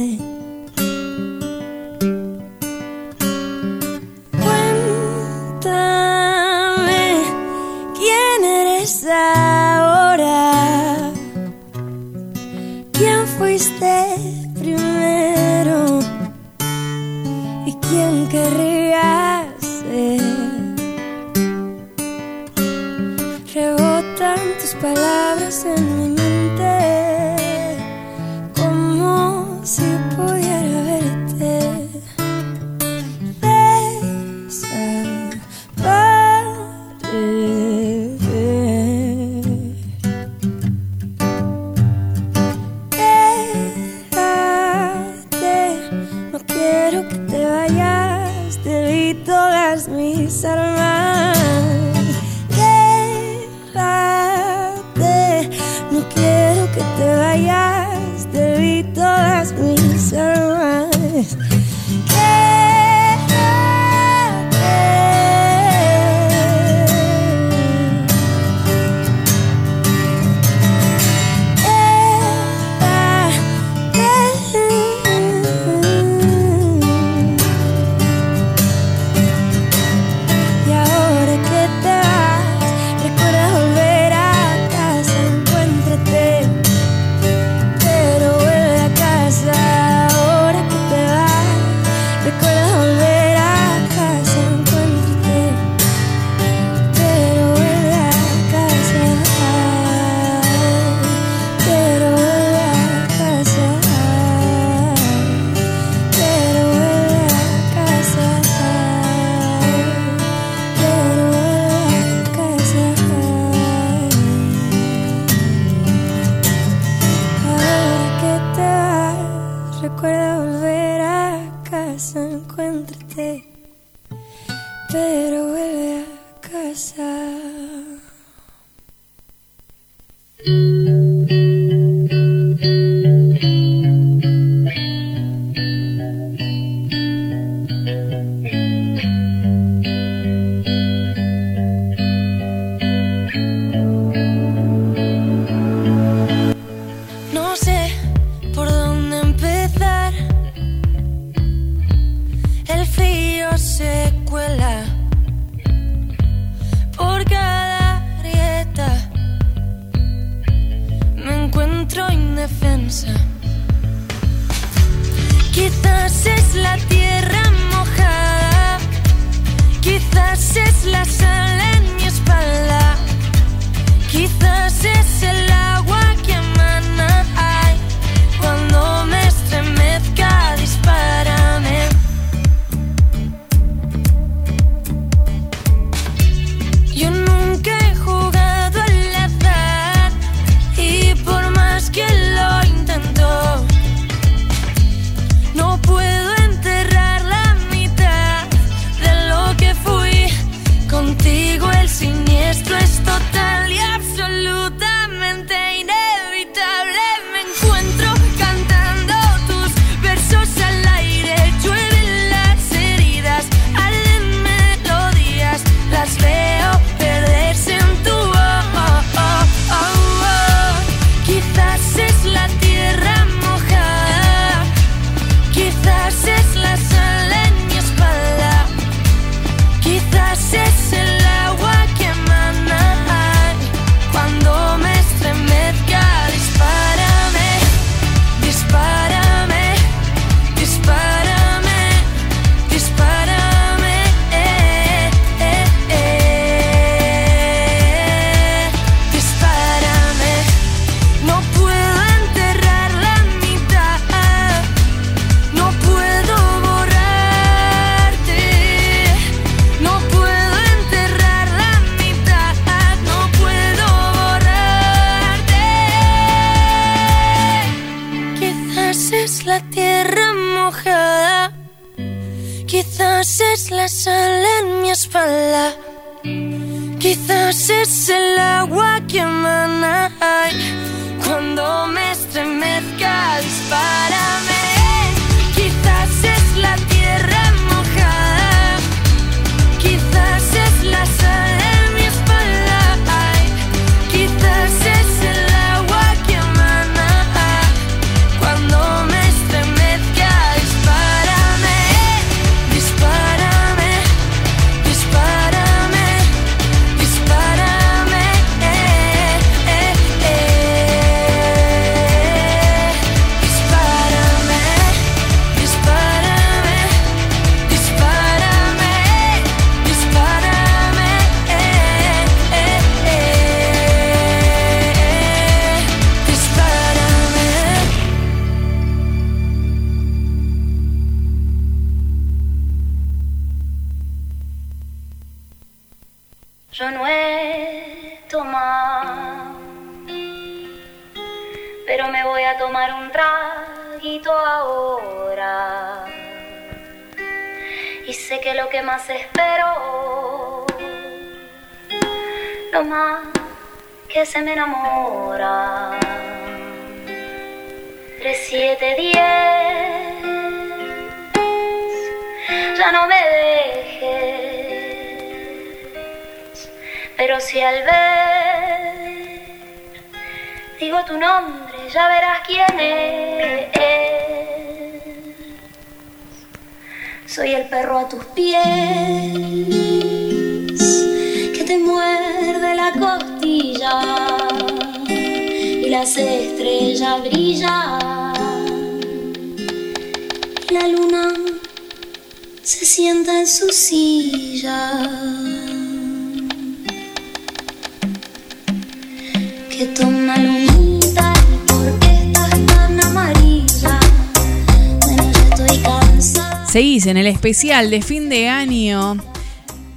En el especial de fin de año.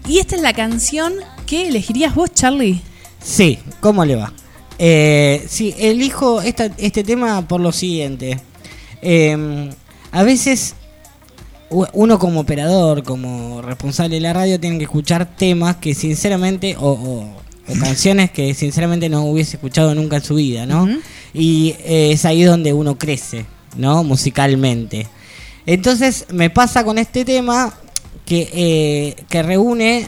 Y esta es la canción que elegirías vos, Charlie. Sí, ¿cómo le va? Eh, sí, elijo esta- este tema por lo siguiente. Eh, a veces uno como operador, como responsable de la radio, tiene que escuchar temas que sinceramente, o, o- o canciones que sinceramente no hubiese escuchado nunca en su vida, ¿no? Y eh, es ahí donde uno crece, ¿no? Musicalmente. Entonces me pasa con este tema que, eh, que reúne,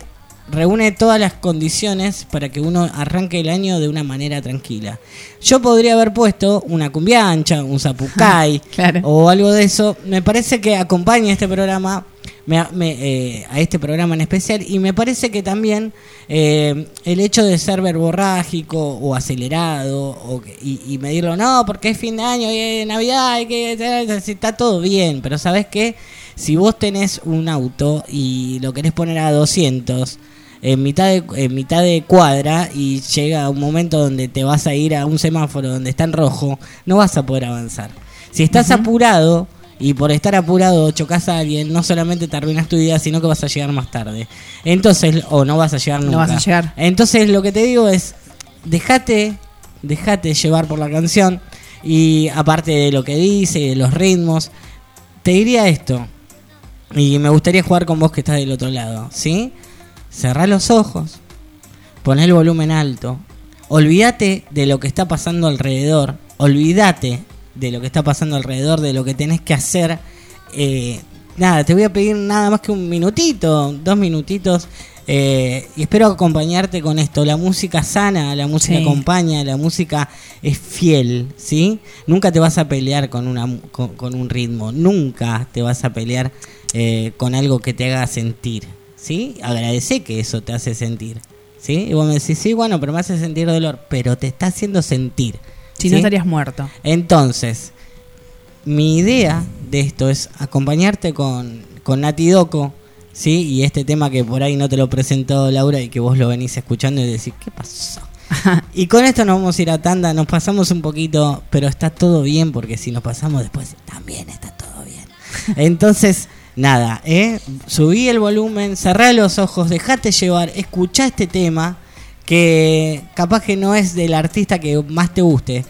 reúne todas las condiciones para que uno arranque el año de una manera tranquila. Yo podría haber puesto una cumbia ancha, un zapucay o algo de eso. Me parece que acompaña este programa, me- me, eh, a este programa en especial, y me parece que también eh, el hecho de ser verborrágico o acelerado o y, y medirlo, no, porque es fin de año y es Navidad, hay que, está todo bien, pero sabes que si vos tenés un auto y lo querés poner a 200 en mitad de, en mitad de cuadra y llega un momento donde te vas a ir a un semáforo donde está en rojo, no vas a poder avanzar. Si estás apurado y por estar apurado chocas a alguien, no solamente te arruinas tu vida, sino que vas a llegar más tarde. Entonces, o no vas a llegar nunca. No vas a llegar. Entonces, lo que te digo es, dejate, dejate llevar por la canción y aparte de lo que dice y de los ritmos, te diría esto. Y me gustaría jugar con vos que estás del otro lado, ¿sí? Cerrá los ojos, poné el volumen alto, olvídate de lo que está pasando alrededor, olvídate de lo que está pasando alrededor, de lo que tenés que hacer. Eh, nada, te voy a pedir nada más que un minutito, dos minutitos. eh, y espero acompañarte con esto. La música sana, la música Sí. acompaña, la música es fiel, ¿sí? Nunca te vas a pelear con, una, con, con un ritmo, nunca te vas a pelear eh, con algo que te haga sentir, ¿sí? Agradece que eso te hace sentir, ¿sí? Y vos me decís, sí, bueno, pero me hace sentir dolor, pero te está haciendo sentir. Si no estarías muerto. Entonces, mi idea de esto es acompañarte con, con Nati Doco, ¿sí? Y este tema que por ahí no te lo presentó Laura y que vos lo venís escuchando y decís, ¿qué pasó? y con esto nos vamos a ir a tanda, nos pasamos un poquito, pero está todo bien porque si nos pasamos después también está todo bien. Entonces, nada, ¿eh? subí el volumen, cerrá los ojos, dejate llevar, escuchá este tema que capaz que no es del artista que más te guste,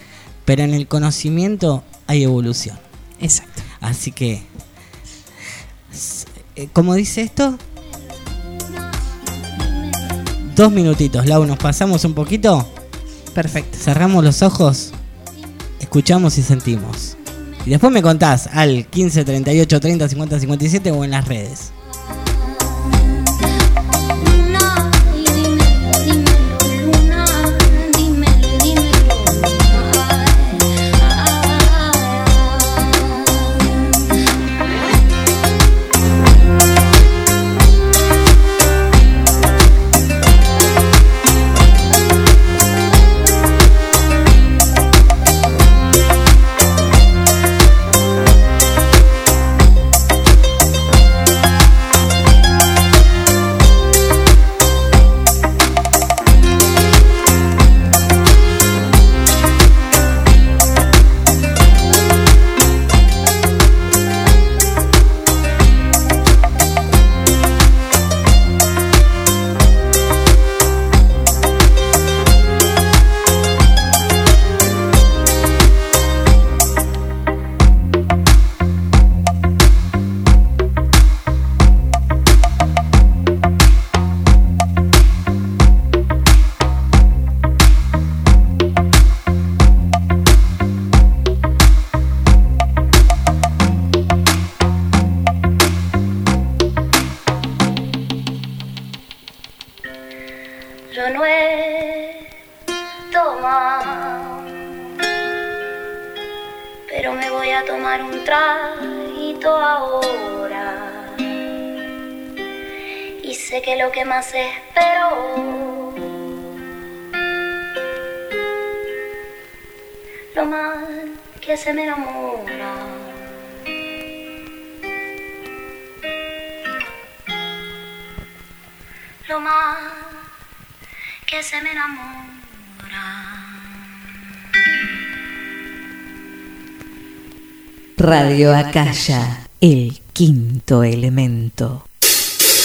pero en el conocimiento hay evolución. Exacto. Así que, eh, ¿cómo dice esto? Dos minutitos, Lau, nos pasamos un poquito. Perfecto. Cerramos los ojos, escuchamos y sentimos. Y después me contás al 15 38 30 50 57 o en las redes. Lo que más espero, lo mal que se me enamora. Lo mal que se me enamora. Radio Acaya, el quinto elemento.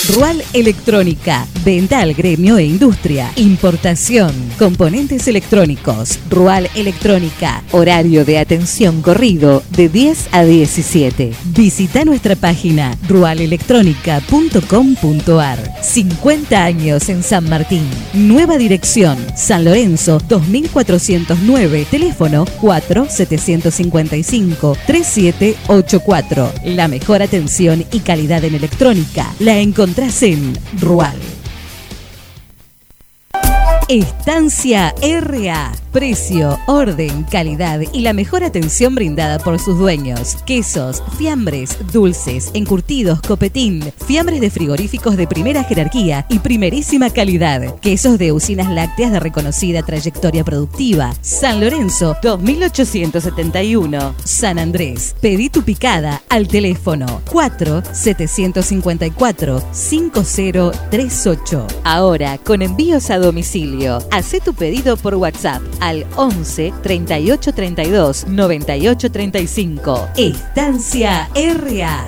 Rual Electrónica, venta al gremio e industria, importación, componentes electrónicos. Rual Electrónica, horario de atención corrido de 10 a 17. Visita nuestra página rualelectronica.com.ar. 50 años en San Martín. Nueva dirección, San Lorenzo 2409, teléfono 4755-3784. La mejor atención y calidad en electrónica la encontrás en Rual. Estancia RA. Precio, orden, calidad y la mejor atención brindada por sus dueños. Quesos, fiambres, dulces, encurtidos, copetín, fiambres de frigoríficos de primera jerarquía y primerísima calidad. Quesos de usinas lácteas de reconocida trayectoria productiva. San Lorenzo, 2871. San Andrés. Pedí tu picada al teléfono 4 754 5038. Ahora con envíos a domicilio. Hacé tu pedido por WhatsApp al 11 38 32 98 35. Estancia RA.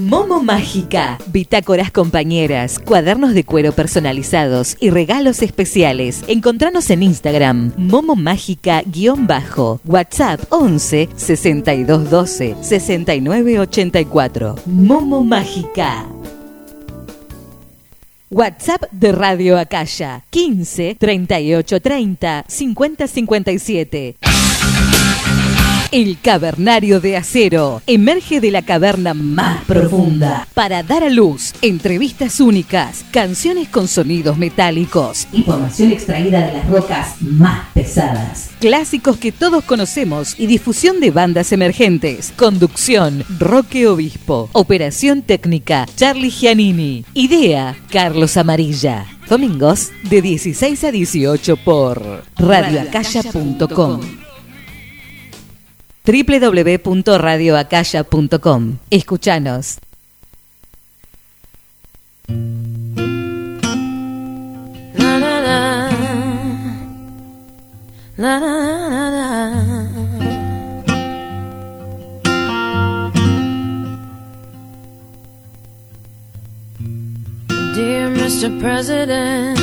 Momo Mágica, bitácoras compañeras, cuadernos de cuero personalizados y regalos especiales. Encontranos en Instagram, Momo Mágica-bajo, WhatsApp 11 62 12 69 84. Momo Mágica. WhatsApp de Radio Acaya 15 38 30 50 57. El Cavernario de Acero emerge de la caverna más profunda para dar a luz entrevistas únicas, canciones con sonidos metálicos, información extraída de las rocas más pesadas, clásicos que todos conocemos y difusión de bandas emergentes. Conducción, Roque Obispo. Operación técnica, Charlie Giannini. Idea, Carlos Amarilla. Domingos de 16 a 18 por radioacaya.com www.radioacaya.com. La. Dear Mr. President,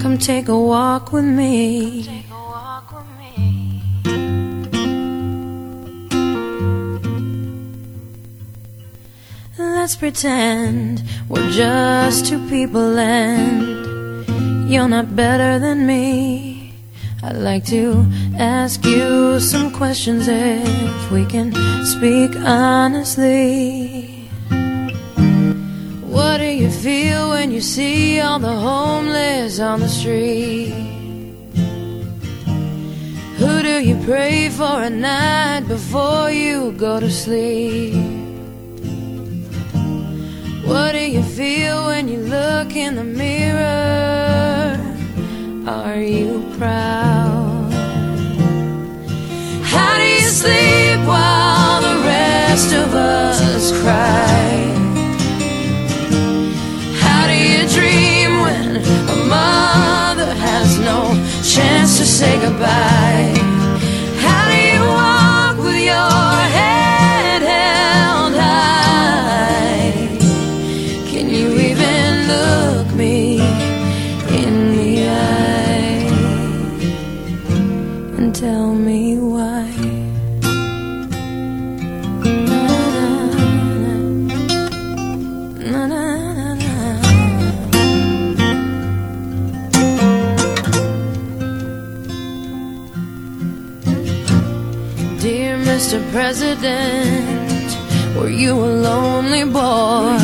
come take a walk with me. Let's pretend we're just two people and you're not better than me. I'd like to ask you some questions if we can speak honestly. What do you feel when you see all the homeless on the street? Who do you pray for at night before you go to sleep? What do you feel when you look in the mirror? Are you proud? How do you sleep while the rest of us cry? How do you dream when a mother has no chance to say goodbye? President, were you a lonely boy?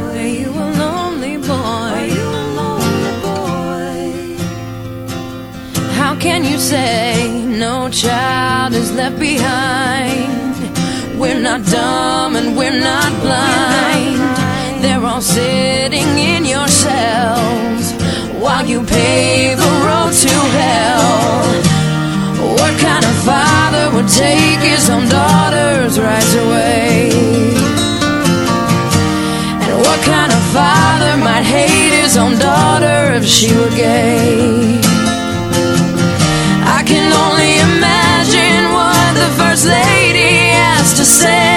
Were you a lonely boy? You a lonely boy How can you say no child is left behind. We're not dumb and we're not blind. They're all sitting in your cells while you pave the road to hell. Would take his own daughter's rights away? And what kind of father might hate his own daughter if she were gay? I can only imagine what the first lady has to say.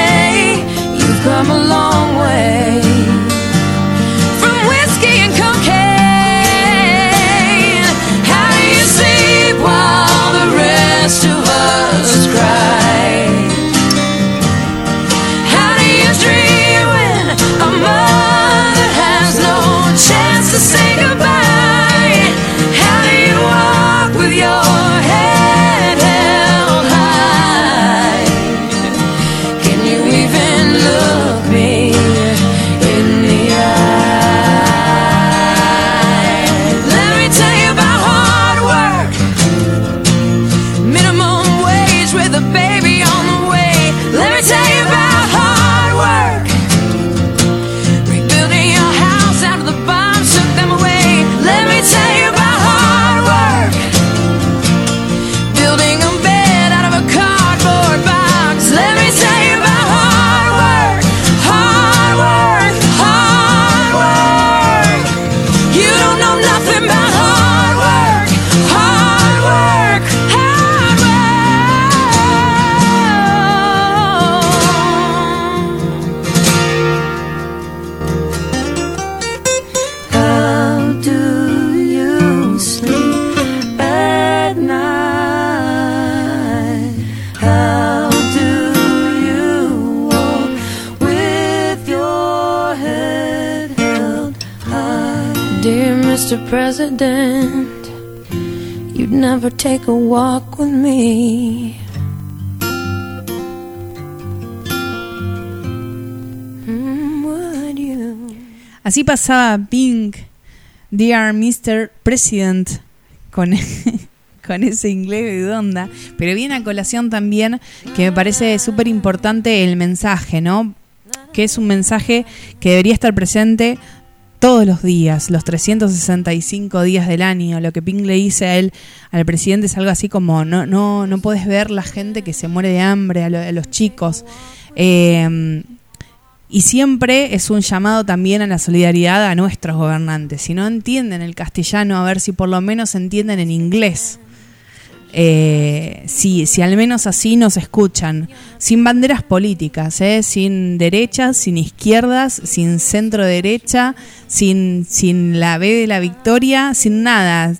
Dear Mr. President, you'd never take a walk with me. Mm, you? Así pasaba Pink, Dear Mr. President, con, con ese inglés de onda. Pero viene a colación también que me parece súper importante el mensaje, ¿no? Que es un mensaje que debería estar presente todos los días, los 365 días del año. Lo que Pink le dice a él, al presidente, es algo así como, no, no, no puedes ver la gente que se muere de hambre, a, lo- a los chicos. Eh, y siempre es un llamado también a la solidaridad a nuestros gobernantes. Si no entienden el castellano, a ver si por lo menos entienden en inglés. Eh, si, si al menos así nos escuchan, sin banderas políticas, ¿eh? sin derechas, sin izquierdas, sin centro derecha, sin, sin la B de la victoria, sin nada.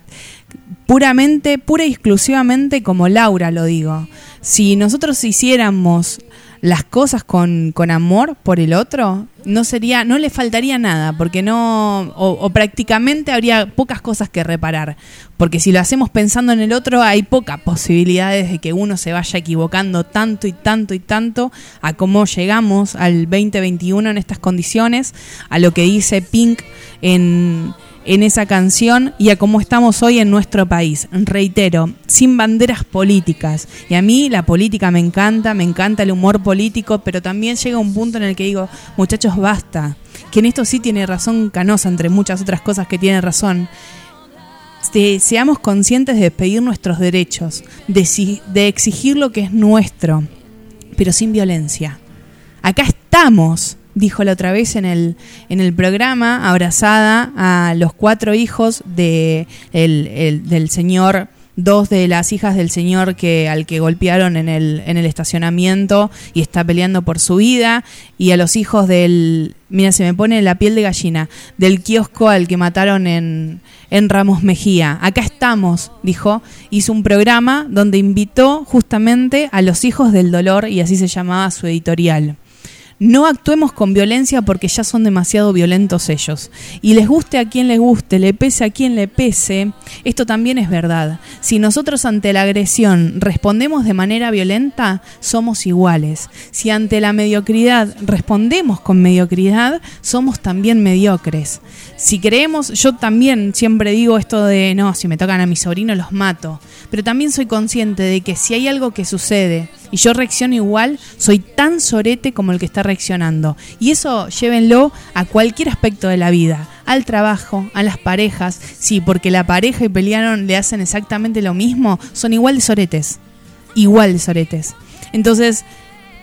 Puramente, pura y exclusivamente como Laura lo digo. Si nosotros hiciéramos las cosas con, con amor por el otro, no sería, no le faltaría nada, porque no, o, o prácticamente habría pocas cosas que reparar. Porque si lo hacemos pensando en el otro, hay pocas posibilidades de que uno se vaya equivocando tanto y tanto y tanto a cómo llegamos al 2021 en estas condiciones, a lo que dice Pink en, en esa canción y a cómo estamos hoy en nuestro país. Reitero, sin banderas políticas. Y a mí la política me encanta, me encanta el humor político, pero también llega un punto en el que digo, muchachos, basta. Que en esto sí tiene razón Canosa, entre muchas otras cosas que tiene razón. Se- seamos conscientes de pedir nuestros derechos, de exigir lo que es nuestro, pero sin violencia. Acá estamos, dijo la otra vez en el, en el programa, abrazada a los cuatro hijos de el- el- del señor, dos de las hijas del señor que al que golpearon en el, en el estacionamiento y está peleando por su vida, y a los hijos del, mira, se me pone la piel de gallina, del kiosco al que mataron en, en Ramos Mejía. Acá estamos, dijo, hizo un programa donde invitó justamente a los hijos del dolor y así se llamaba su editorial. No actuemos con violencia porque ya son demasiado violentos ellos. Y les guste a quien les guste, le pese a quien le pese, esto también es verdad. Si nosotros ante la agresión respondemos de manera violenta, somos iguales. Si ante la mediocridad respondemos con mediocridad, somos también mediocres. Si creemos, yo también siempre digo esto de, no, si me tocan a mi sobrino los mato. Pero también soy consciente de que si hay algo que sucede y yo reacciono igual, soy tan sorete como el que está reaccionando. Y eso llévenlo a cualquier aspecto de la vida, al trabajo, a las parejas. Sí, porque la pareja y pelearon le hacen exactamente lo mismo, son igual de soretes. Igual de soretes. Entonces,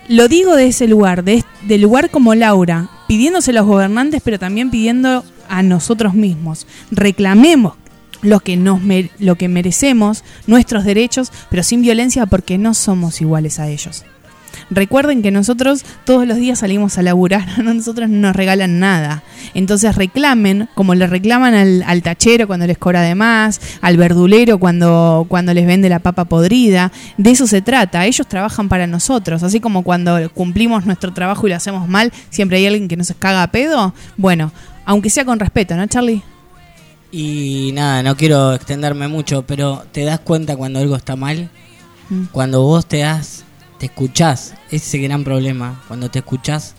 lo digo de ese lugar, de, de lugar como Laura, pidiéndose a los gobernantes, pero también pidiendo a nosotros mismos. Reclamemos lo que, nos lo que merecemos, nuestros derechos, pero sin violencia porque no somos iguales a ellos. Recuerden que nosotros todos los días salimos a laburar, a nosotros no nos regalan nada. Entonces reclamen, como le reclaman al, al tachero cuando les cobra de más, al verdulero cuando, cuando les vende la papa podrida. De eso se trata, ellos trabajan para nosotros. Así como cuando cumplimos nuestro trabajo y lo hacemos mal, siempre hay alguien que nos caga a pedo. Bueno, aunque sea con respeto, ¿no, Charlie? Y nada, no quiero extenderme mucho, pero te das cuenta cuando algo está mal, Mm. cuando vos te das, te escuchás, ese es el gran problema, cuando te escuchás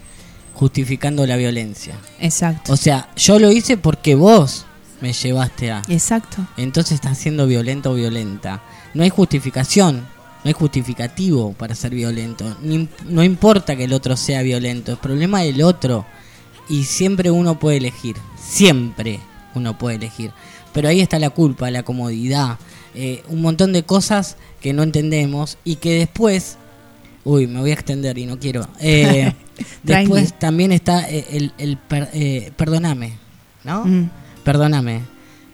justificando la violencia. Exacto. O sea, yo lo hice porque vos me llevaste a. Exacto. Entonces estás siendo violento o violenta. No hay justificación, no hay justificativo para ser violento. Ni- no importa que el otro sea violento, el problema es el otro. Y siempre uno puede elegir, siempre uno puede elegir. Pero ahí está la culpa, la comodidad, eh, un montón de cosas que no entendemos y que después... Uy, me voy a extender y no quiero. Eh, después también está eh, el, el per- eh, perdóname, ¿no? Mm. Perdóname.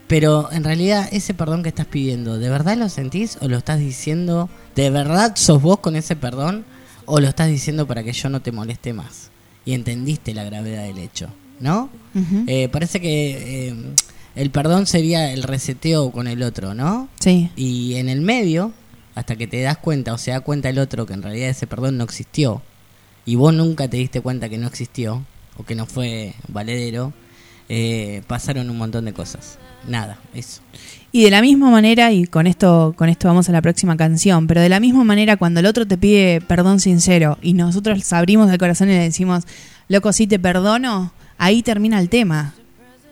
Pero en realidad ese perdón que estás pidiendo, ¿de verdad lo sentís o lo estás diciendo? ¿De verdad sos vos con ese perdón o lo estás diciendo para que yo no te moleste más? Y entendiste la gravedad del hecho, ¿no? Eh, parece que el perdón sería el reseteo con el otro, ¿no? Sí. Y en el medio, hasta que te das cuenta o se da cuenta el otro que en realidad ese perdón no existió y vos nunca te diste cuenta que no existió o que no fue valedero, eh, pasaron un montón de cosas. Nada, eso. Y de la misma manera, y con esto, con esto vamos a la próxima canción, pero de la misma manera cuando el otro te pide perdón sincero y nosotros abrimos el corazón y le decimos, loco, sí te perdono, ahí termina el tema.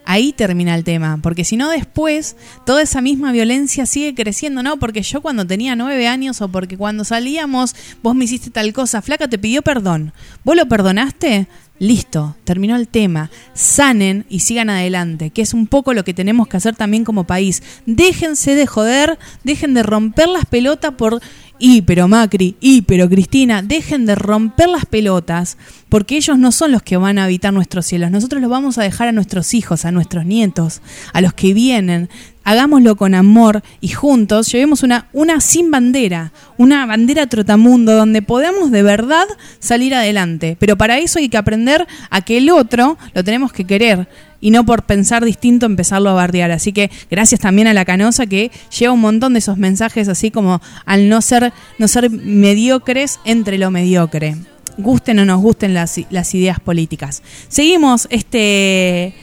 Ahí termina el tema, porque si no después toda esa misma violencia sigue creciendo, ¿no? Porque yo cuando tenía nueve años o porque cuando salíamos vos me hiciste tal cosa, flaca te pidió perdón, vos lo perdonaste, listo, terminó el tema, sanen y sigan adelante, que es un poco lo que tenemos que hacer también como país. Déjense de joder, dejen de romper las pelotas por... Y pero Macri, y pero Cristina, dejen de romper las pelotas, porque ellos no son los que van a habitar nuestros cielos, nosotros los vamos a dejar a nuestros hijos, a nuestros nietos, a los que vienen. Hagámoslo con amor y juntos llevemos una, una sin bandera, una bandera trotamundo donde podamos de verdad salir adelante. Pero para eso hay que aprender a que el otro lo tenemos que querer y no por pensar distinto empezarlo a bardear. Así que gracias también a la canosa que lleva un montón de esos mensajes así como al no ser, no ser mediocres entre lo mediocre. Gusten o nos gusten las, las ideas políticas. Seguimos este,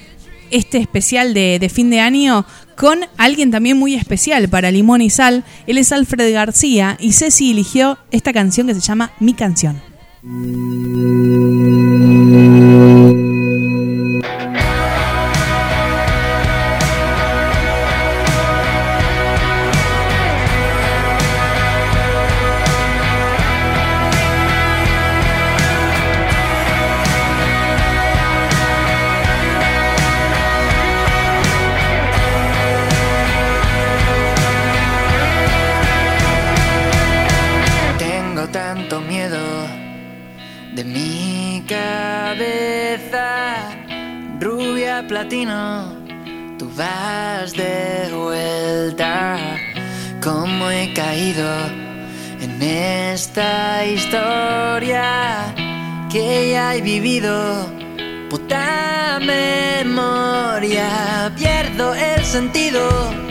este especial de, de fin de año con alguien también muy especial para Limón y Sal. Él es Alfred García y Ceci eligió esta canción que se llama Mi canción. En esta historia que ya he vivido, puta memoria, pierdo el sentido.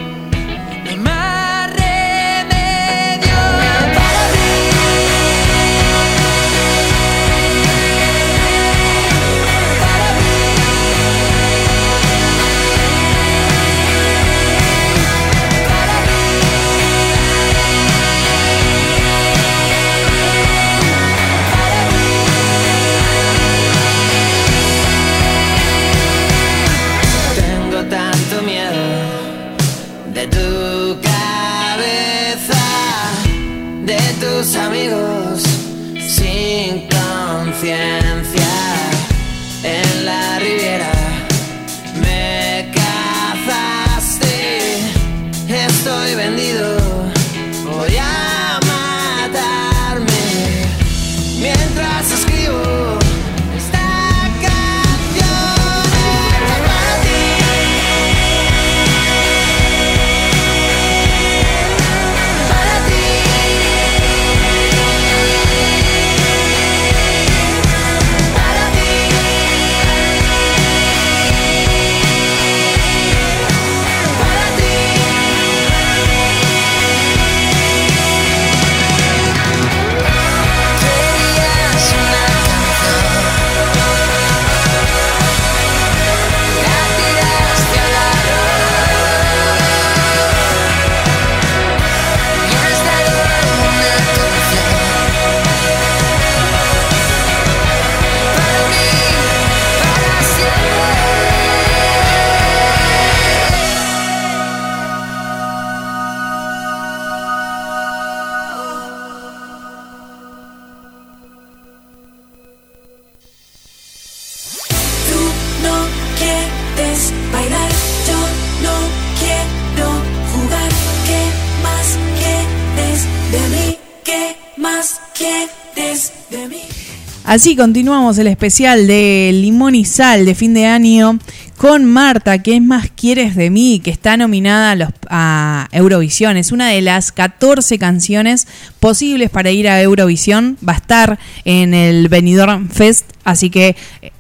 Así continuamos el especial de Limón y Sal de fin de año con Marta, ¿qué más quieres de mí? Que está nominada a, los- Eurovisión. Es una de las 14 canciones posibles para ir a Eurovisión. Va a estar en el Benidorm Fest, así que eh,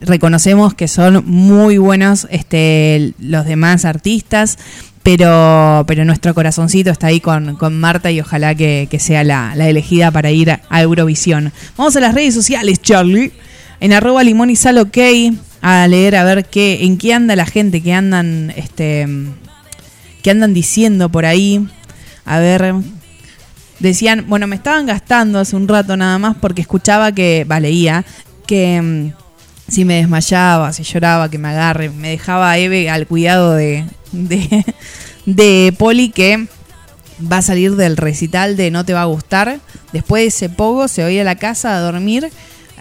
reconocemos que son muy buenos este, los demás artistas. Pero, pero nuestro corazoncito está ahí con, con Marta y ojalá que, que sea la, la elegida para ir a, Eurovisión. Vamos a las redes sociales, Charlie. En arroba limón y sal ok. A leer a ver qué, en qué anda la gente, qué andan, este, qué andan diciendo por ahí. A ver, decían, bueno, me estaban gastando hace un rato nada más porque escuchaba que, va, leía, que mm, si me desmayaba, si lloraba, que me agarre, me dejaba a Eve al cuidado de, de, de Poli que va a salir del recital de No te va a gustar. Después de ese poco se voy a la casa a dormir,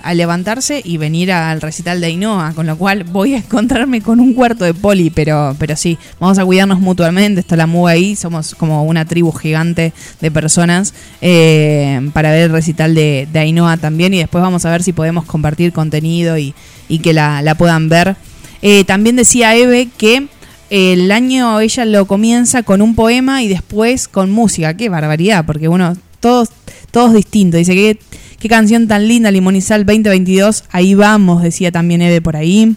a levantarse y venir al recital de Ainhoa, con lo cual voy a encontrarme con un cuarto de Poli, pero, pero sí, vamos a cuidarnos mutuamente, está la muga ahí, somos como una tribu gigante de personas eh, para ver el recital de, de Ainhoa también y después vamos a ver si podemos compartir contenido y, y que la, la puedan ver. Eh, también decía Eve que el año ella lo comienza con un poema y después con música. Qué barbaridad, porque uno, todos, todos distintos. Dice que qué canción tan linda, Limonizal 2022. Ahí vamos, decía también Eve por ahí.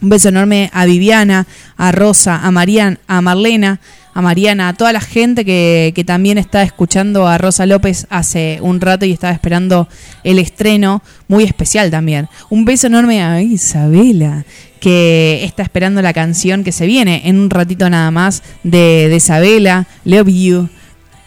Un beso enorme a Viviana, a Rosa, a Marian, a Marlena, a Mariana, a toda la gente que, que también está escuchando a Rosa López hace un rato y estaba esperando el estreno, muy especial también. Un beso enorme a Isabela, que está esperando la canción que se viene en un ratito nada más de, de Isabela, Love You.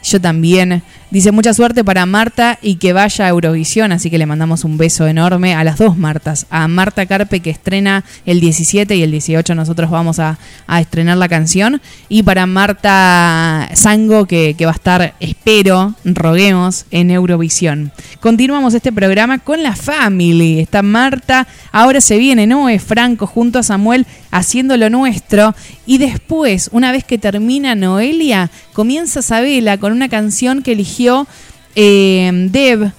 Yo también. Dice mucha suerte para Marta y que vaya a Eurovisión, así que le mandamos un beso enorme a las dos Martas. A Marta Carpe que estrena el 17 y el 18 nosotros vamos a, a estrenar la canción. Y para Marta Sango que, que va a estar, espero, roguemos, en Eurovisión. Continuamos este programa con la family. Está Marta, ahora se viene Noé Franco junto a Samuel haciendo lo nuestro. Y después, una vez que termina Noelia, comienza Sabela con una canción que eligió eh, Deb.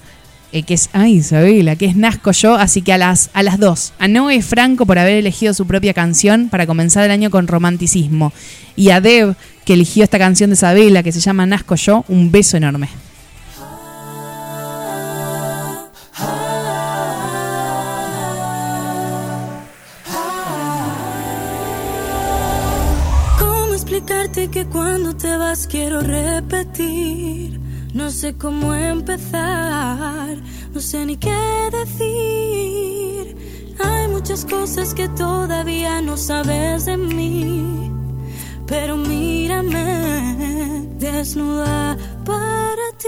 eh, que es, ay Isabela, que es Nazco yo, así que a las, a las dos, a Noé Franco por haber elegido su propia canción para comenzar el año con romanticismo, y a Deb, que eligió esta canción de Isabela que se llama Nazco yo, un beso enorme. ¿Cómo explicarte que cuando te vas quiero repetir? No sé cómo empezar, no sé ni qué decir. Hay muchas cosas que todavía no sabes de mí, pero mírame desnuda para ti.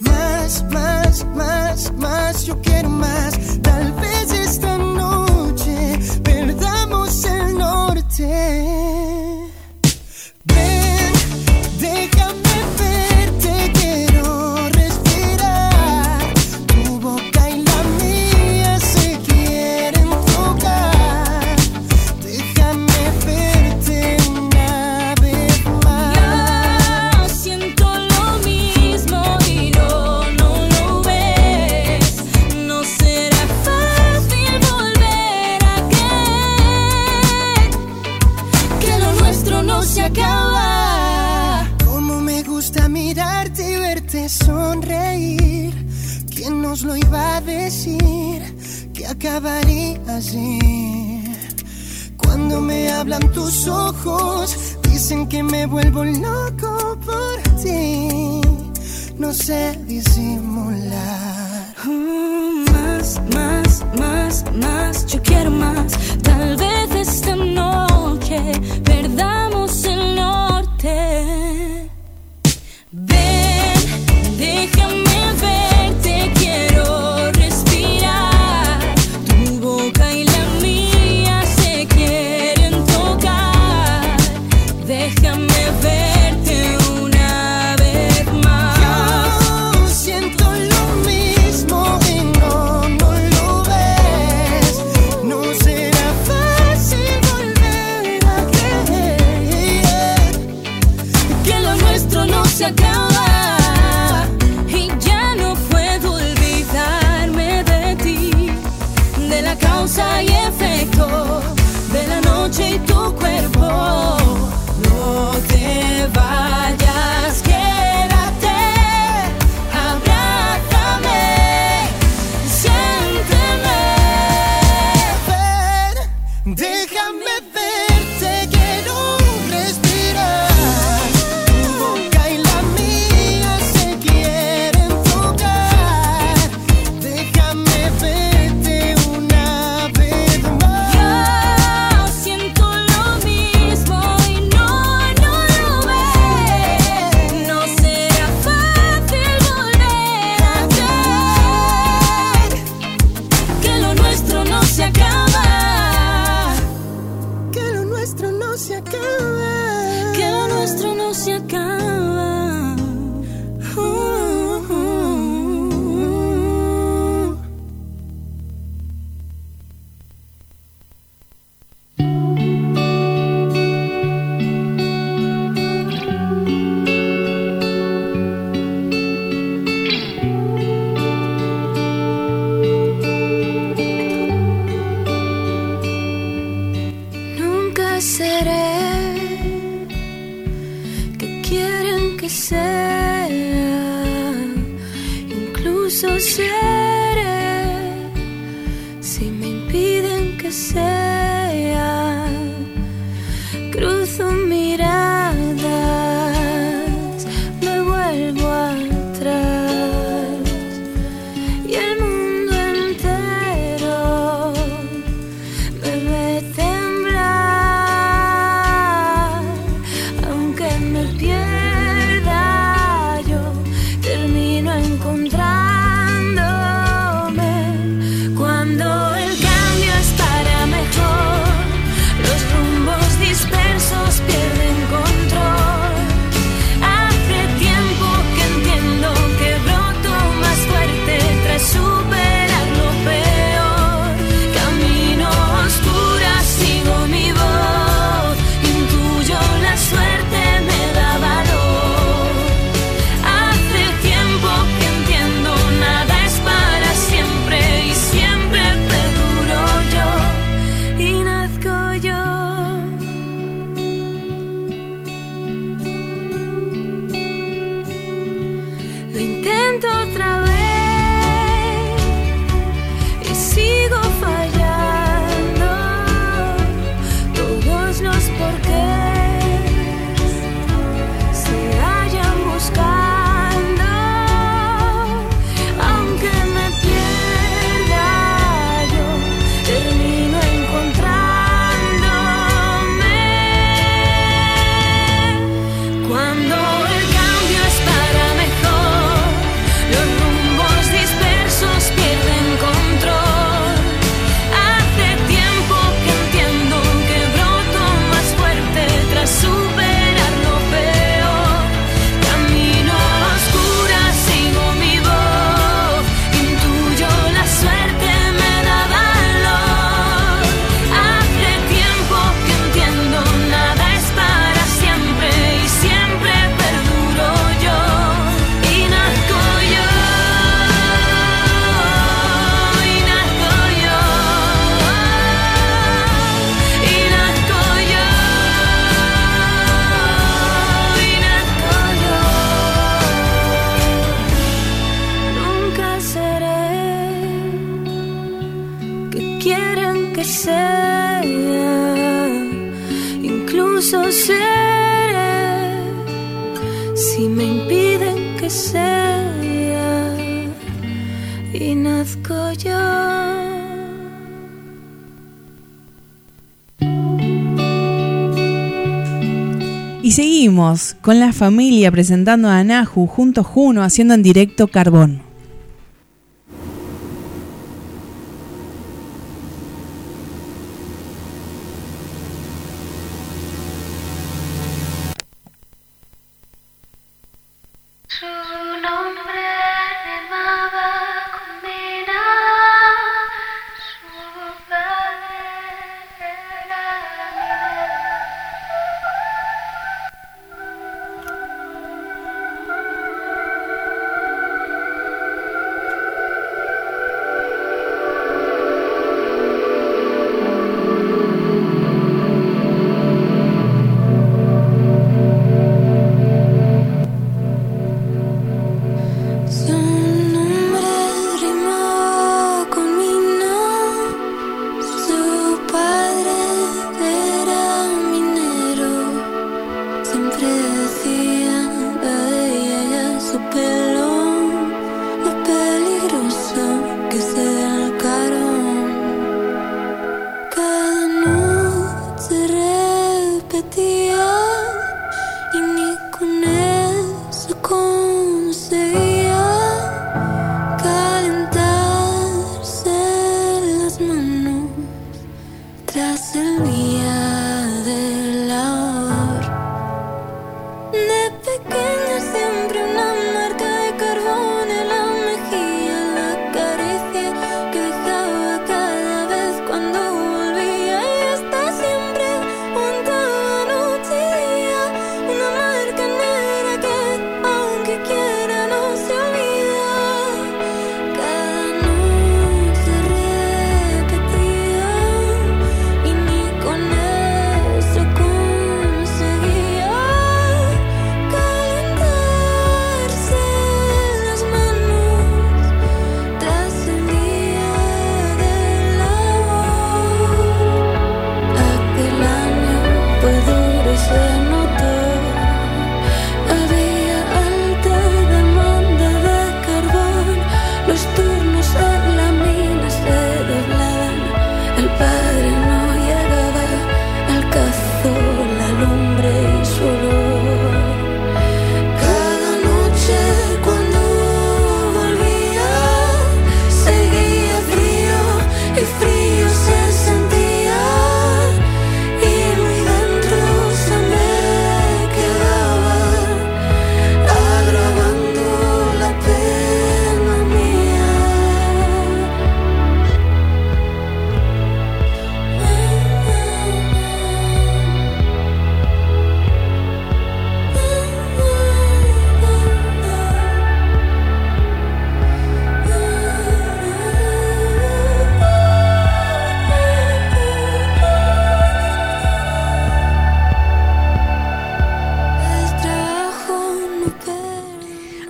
Más, más, más, más, yo quiero más. Tal vez esta noche perdamos el norte. Ven, déjame acabaría así. Cuando me hablan tus ojos, dicen que me vuelvo loco por ti. No sé disimular. Mm, más, más, más, más, yo quiero más. Tal vez esta noche perdamos el norte. Ven, déjame. Con la familia presentando a Anahu junto Juno haciendo en directo Carbón.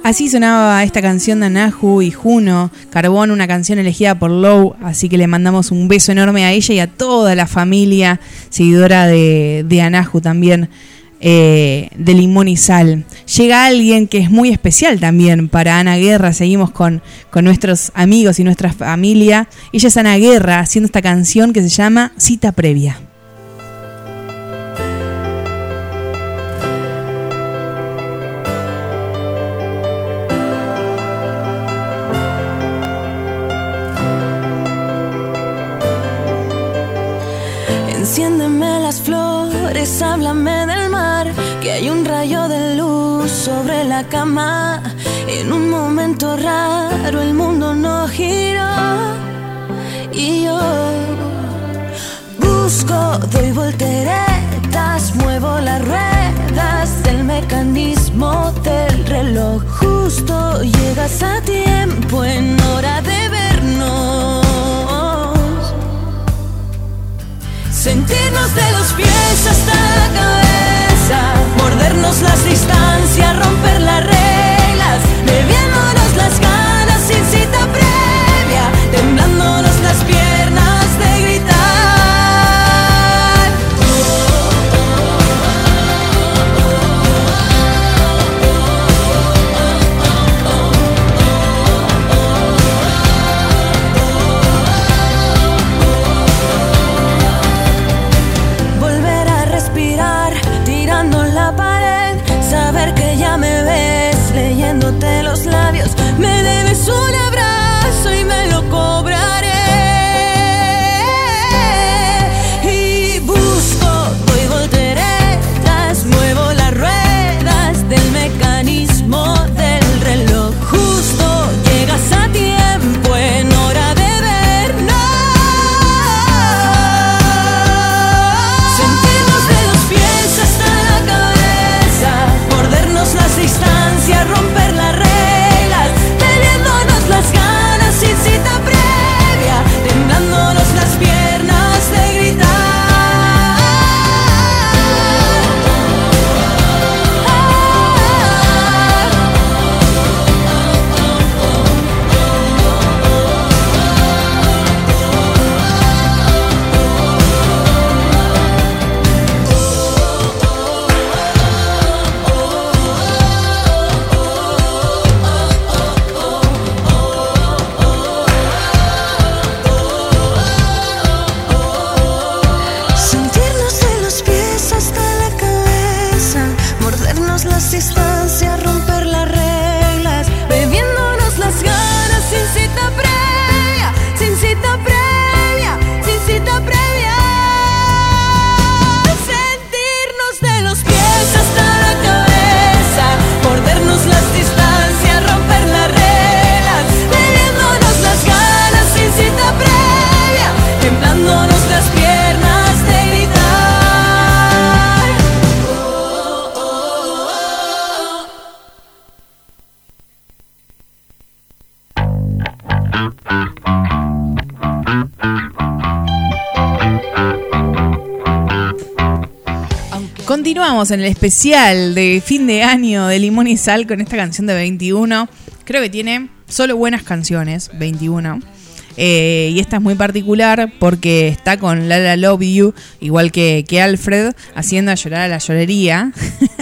Así sonaba esta canción de Anahu y Juno, Carbón, una canción elegida por Low, así que le mandamos un beso enorme a ella y a toda la familia seguidora de, de Anahu también, eh, de Limón y Sal. Llega alguien que es muy especial también para Ana Guerra, seguimos con, con nuestros amigos y nuestra familia. Ella es Ana Guerra haciendo esta canción que se llama Cita Previa. Enciéndeme las flores, háblame del mar, que hay un rayo de luz sobre la cama. En un momento raro el mundo no giró y yo busco, doy volteretas, muevo las ruedas del mecanismo del reloj. Justo llegas a tiempo en hora de Sentirnos de los pies hasta la cabeza, mordernos las distancias, romper las reglas, bebiéndonos las ganas sin cita previa, temblándonos las piernas En el especial de fin de año de Limón y Sal con esta canción de 21. Creo que tiene solo buenas canciones, 21. Eh, y esta es muy particular porque está con Lala Love You, igual que, que Alfred, haciendo a llorar a la llorería.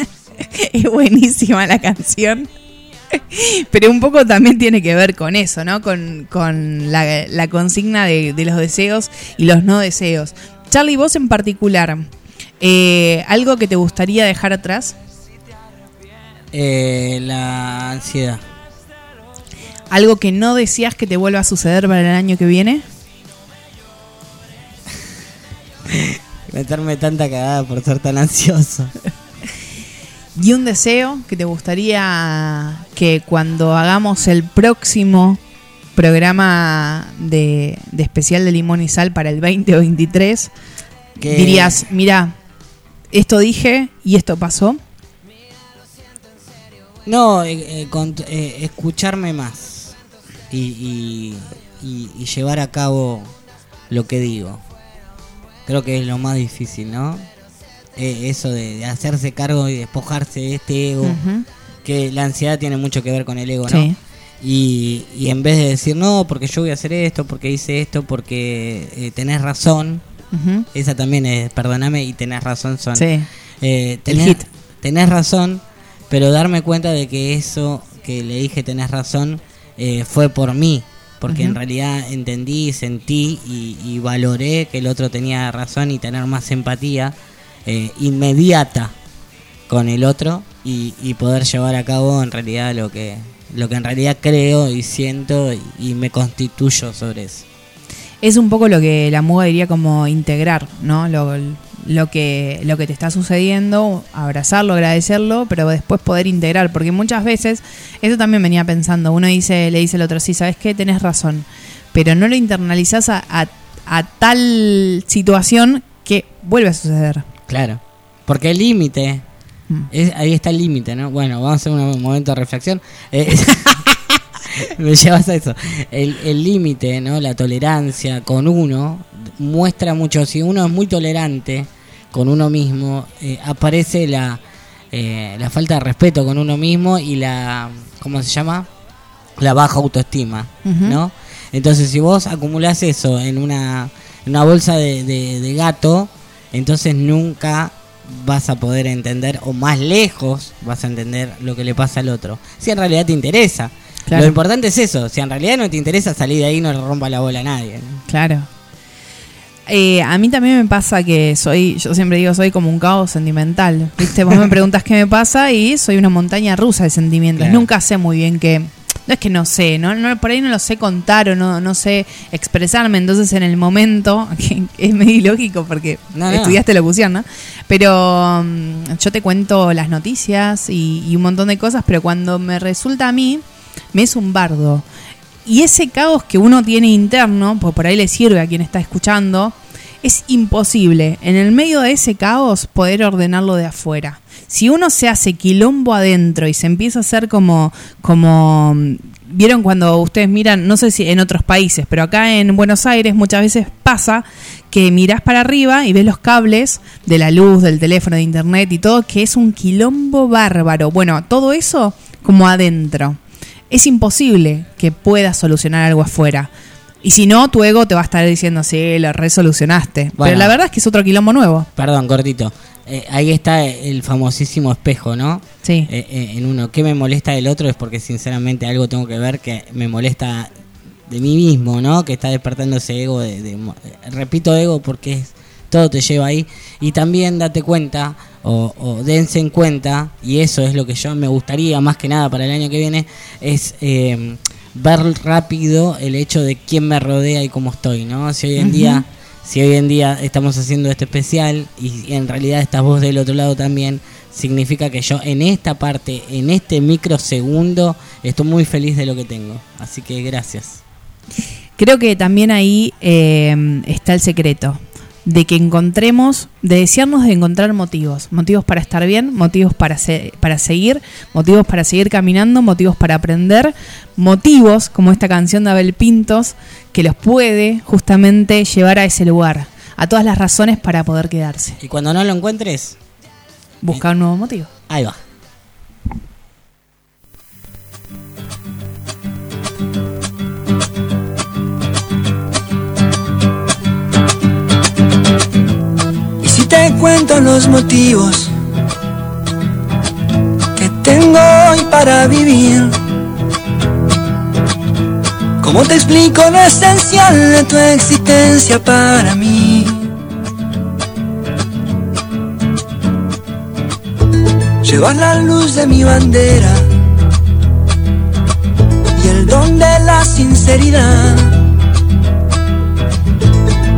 es buenísima la canción. Pero un poco también tiene que ver con eso, ¿no? Con, con la, la consigna de, de los deseos y los no deseos. Charlie, vos en particular, eh, ¿algo que te gustaría dejar atrás? Eh, la ansiedad. ¿Algo que no deseas que te vuelva a suceder para el año que viene? Meterme tanta cagada por ser tan ansioso. ¿Y un deseo que te gustaría que cuando hagamos el próximo programa de, de especial de limón y sal para el 2023, Que- dirías, mira, esto dije y esto pasó? No, eh, eh, cont- eh, escucharme más y, y- y- y llevar a cabo lo que digo. Creo que es lo más difícil, ¿no? Eh, eso de, de hacerse cargo y despojarse de este ego. Que la ansiedad tiene mucho que ver con el ego, ¿no? Sí. Y, y en vez de decir, no, porque yo voy a hacer esto, porque hice esto, porque eh, tenés razón, Esa también es, perdóname, y tenés razón son. Sí. Eh, tenés, hit. tenés razón, pero darme cuenta de que eso que le dije tenés razón eh, fue por mí, porque en realidad entendí, sentí y, y valoré que el otro tenía razón y tener más empatía eh, inmediata con el otro y, y poder llevar a cabo en realidad lo que lo que en realidad creo y siento y, y me constituyo sobre eso. Es un poco lo que la muga diría como integrar, ¿no? Lo, lo que, lo que te está sucediendo, abrazarlo, agradecerlo, pero después poder integrar. Porque muchas veces, eso también venía pensando, uno dice, le dice al otro, sí, ¿sabes qué? Tenés razón. Pero no lo internalizás a, a- a tal situación que vuelve a suceder. Claro. Porque el límite, Mm. es- ahí está el límite, ¿no? Bueno, vamos a hacer un momento de reflexión. Eh, me llevas a eso. El el límite, ¿no? La tolerancia con uno muestra mucho. Si uno es muy tolerante con uno mismo, eh, aparece la, eh, la falta de respeto con uno mismo y la. ¿Cómo se llama? La baja autoestima. ¿no? Entonces, si vos acumulás eso en una, en una bolsa de, de- de gato, entonces nunca vas a poder entender, o más lejos vas a entender lo que le pasa al otro. Si en realidad te interesa. Claro. Lo importante es eso. Si en realidad no te interesa, salir de ahí no le rompa la bola a nadie. ¿no? Claro. Eh, a mí también me pasa que soy, yo siempre digo, soy como un caos sentimental. ¿Viste? Vos me preguntas qué me pasa y soy una montaña rusa de sentimientos. Claro. Nunca sé muy bien qué. No es que no sé, ¿no? No- por ahí no lo sé contar o no, no sé expresarme. Entonces, en el momento, que es medio ilógico porque No, no. estudiaste locución, ¿no? Pero mm, yo te cuento las noticias y, y un montón de cosas, pero cuando me resulta a mí, me es un bardo. Y ese caos que uno tiene interno, pues por ahí le sirve a quien está escuchando, es imposible en el medio de ese caos poder ordenarlo de afuera. Si uno se hace quilombo adentro y se empieza a hacer como, como mm, vieron cuando ustedes miran, no sé si en otros países, pero acá en Buenos Aires muchas veces pasa que mirás para arriba y ves los cables de la luz, del teléfono, de internet y todo, que es un quilombo bárbaro. Bueno, todo eso como adentro es imposible que puedas solucionar algo afuera. Y si no, tu ego te va a estar diciendo, sí, lo resolucionaste. Bueno. Pero la verdad es que es otro quilombo nuevo. Perdón, cortito. Eh, ahí está el famosísimo espejo, ¿no? Sí. Eh, eh, en uno, ¿qué me molesta del otro? Es porque sinceramente algo tengo que ver que me molesta de mí mismo, ¿no? Que está despertando ese ego de, de- repito ego porque es, todo te lleva ahí y también date cuenta o, o dense en cuenta y eso es lo que yo me gustaría más que nada para el año que viene es eh, ver rápido el hecho de quién me rodea y cómo estoy, ¿no? Si hoy en día si hoy en día estamos haciendo este especial y en realidad estás vos del otro lado también, significa que yo en esta parte, en este microsegundo, estoy muy feliz de lo que tengo. Así que gracias. Creo que también ahí eh, está el secreto. De que encontremos, de desearnos de encontrar motivos. Motivos para estar bien, motivos para, se- para seguir, motivos para seguir caminando, motivos para aprender, motivos como esta canción de Abel Pintos que los puede justamente llevar a ese lugar, a todas las razones para poder quedarse. Y cuando no lo encuentres, Busca un nuevo motivo. Ahí va. Te cuento los motivos que tengo hoy para vivir, ¿cómo te explico lo esencial de tu existencia para mí? Llevas la luz de mi bandera y el don de la sinceridad.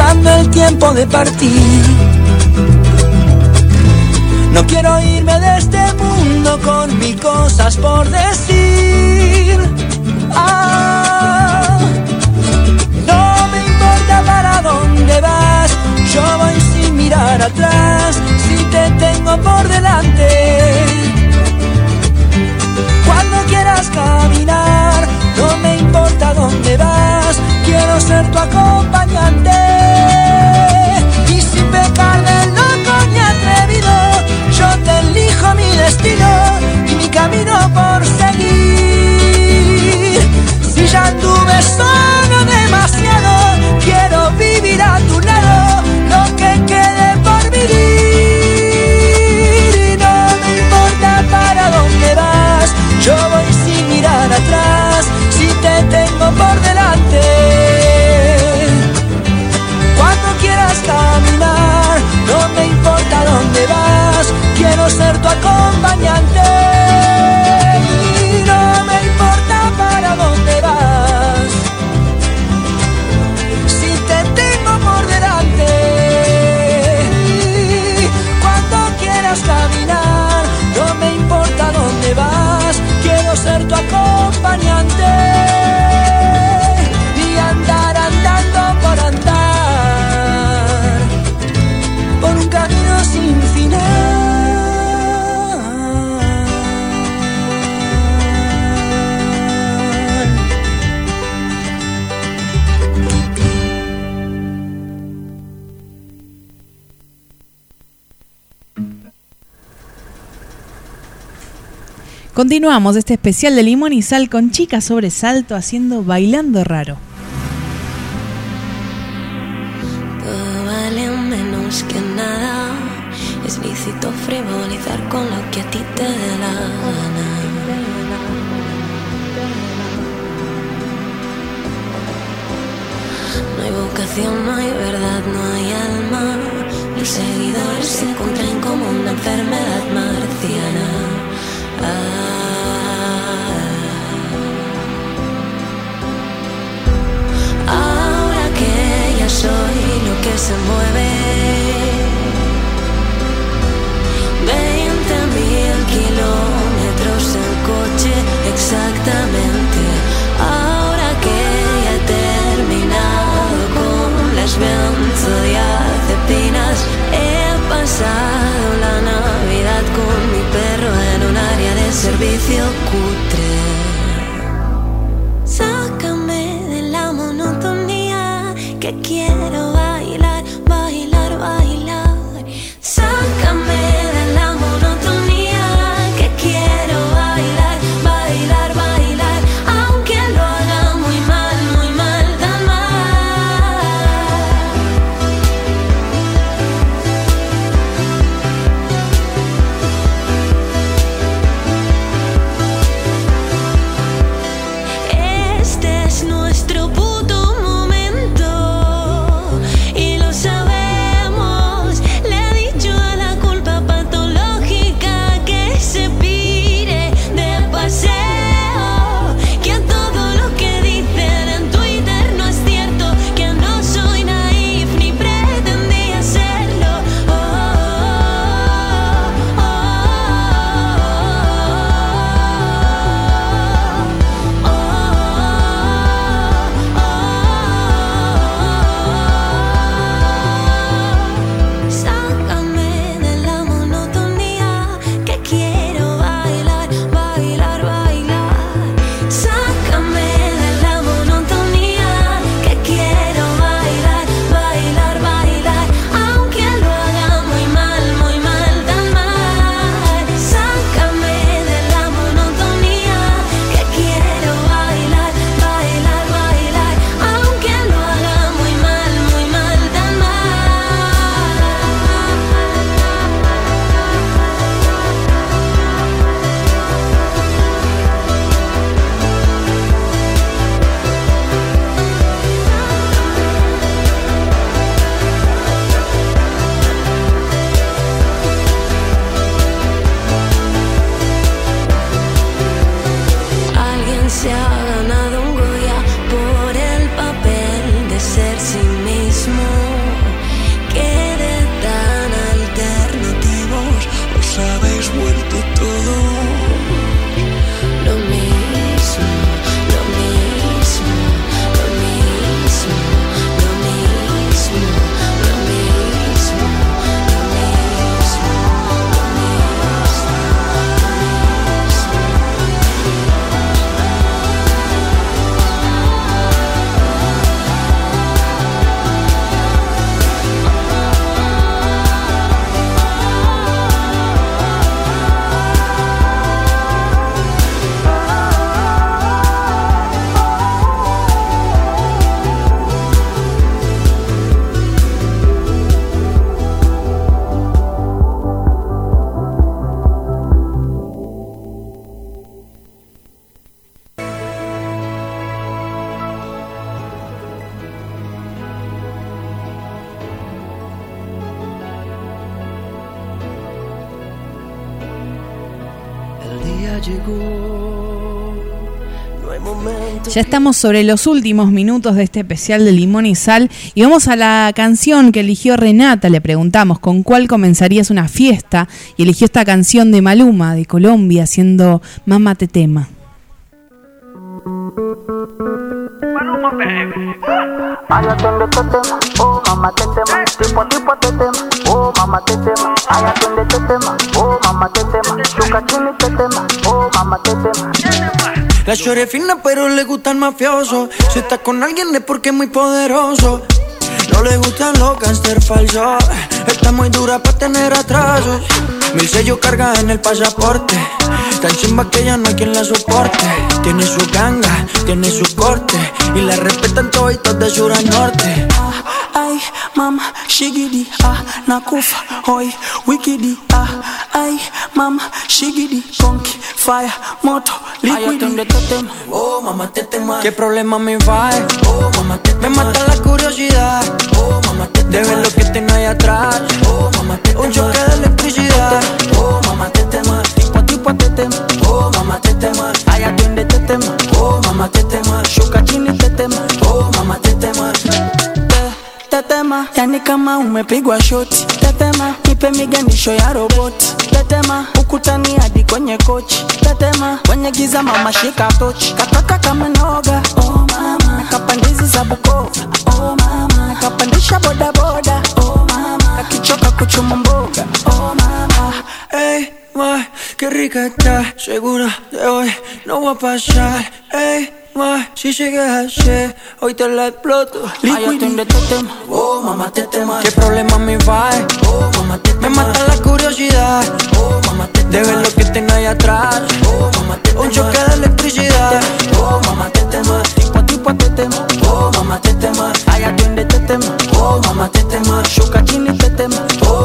pensando el tiempo de partir. No quiero irme de este mundo con mil cosas por decir. Ah, no me importa para dónde vas, yo voy sin mirar atrás, si te tengo por delante. Cuando quieras caminar, no me importa dónde vas, ser tu acompañante. Y sin pecar de loco ni atrevido, yo te elijo mi destino y mi camino por seguir. Si ya anduve solo demasiado, Continuamos este especial de limón y sal con chicas sobre salto haciendo bailando raro. Todo vale menos que nada. Es lícito frivolizar con lo que a ti te dé la gana. No hay vocación, no hay verdad, no hay alma. Los seguidores se contraen como una enfermedad marciana. Se mueve. Veinte mil kilómetros en coche exactamente. Ahora que ya he terminado con las benzodiazepinas, he pasado la Navidad con mi perro en un área de servicio cutre. Ya estamos sobre los últimos minutos de este especial de Limón y Sal y vamos a la canción que eligió Renata. Le preguntamos con cuál comenzarías una fiesta y eligió esta canción de Maluma de Colombia haciendo Mamá te tema. Ay, atiende este tema, oh mamá te tema, tipo tipo te tema, oh mamá te tema, ay atiende este tema, oh mamá te tema, chuca chini te tema, oh mamá te tema. La chore fina pero le gusta el mafioso. Si está con alguien es porque es muy poderoso. No le gustan los gangster falsos. Está muy dura para tener atrasos. Mil sellos carga en el pasaporte. Tan chimba que ya no hay quien la soporte. Tiene su ganga, tiene su corte. Y la respetan toditos de sur a norte Ay, mama, shigidi, ah, nakufa, hoy, wikidi, ah, ay, mama, shigidi, conky, fire, moto, Ay, liquidi. atiende oh mamá te tema. ¿Qué problema me va? Oh mamá te Me mata la curiosidad, oh mamá te De ver lo que tengo ahí atrás, oh mamá te Un choque de electricidad, oh mamá te tema. Tipo, tipo te tema, Oh mamá te tema. Ay, atiende este tema, Oh mamá te tema. Chuca chini te tema, Oh mamá te tema te tema, yani kama umepigwa shoti, tetema, nipe miganisho ya roboti, tetema, ukutani hadi kwenye kochi, tetema, kwenye giza mama shika tochi, kataka kama noga, oh mama, nakapandizi za Bukova, oh mama, nakapandisha boda, oh mama, akichoka kuchuma mboga, oh mama, hey, ma, qué rica está Segura hoy no va a pasar Ey, ma, si llegas ayer Hoy te la exploto. Atiende este tema, Oh, mamá te tema. ¿Qué problema me va? Oh, mamá te Me mata la curiosidad. Oh, mamá te De ver lo que tengo ahí atrás. Oh, mamá te Un choque de electricidad. Oh, mamá te tema. Tipo, tipo te tema, Oh, mamá te tema. Ay, atiende este tema, Oh, mamá te tema. Chuca chini te tema, Oh,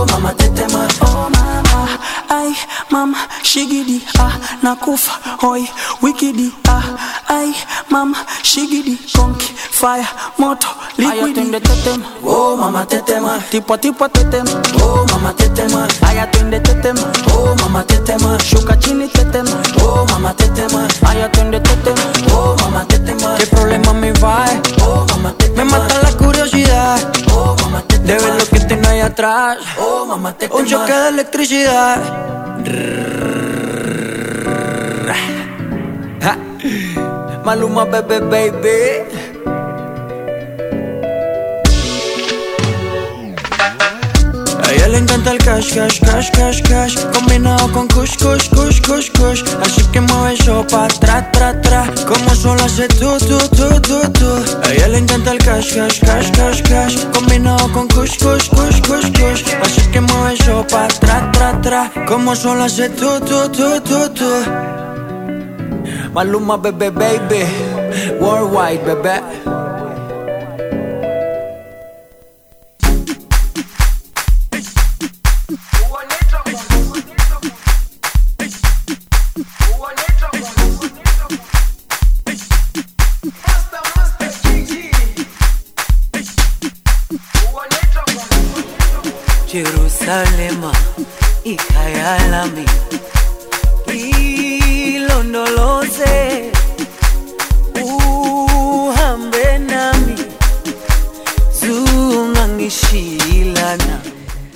shigidi, ah, nakufa, hoi, wikidi, ah, ay mama, shigidi, konki, fire, moto, liquidi. Ay, atiende te tema, Oh, mamá te tema tipo tipo te tema, Oh, mamá te tema ay, atiende te tema, Oh, mamá te tema shuka chini te tema, Oh, mamá te tema ay, atiende te tema, Oh, mamá te tema ¿Qué problema me va? Oh, mamá te Me mata la curiosidad De ver lo que tengo ahí atrás Un choque de electricidad. Maluma, bebé, baby A ella le el cash, cash, cash, cash, cash. Combinado con kush, kush, kush, kush, kush. Así que mueve eso pa' tra, tra, tra. Como solo hace tú, tú, tú, tú, tú A ella le encanta el cash, cash, cash, cash, cash. Combinado con kush, kush, kush, kush, kush. Así que mueve eso pa' tra, tra, tra. Como solo hace tú, tú, tú, tú, tú Maluma, bebé, baby. Worldwide, bebé Jerusalema ikayalami ilondoloze uhambe nami zungangishilana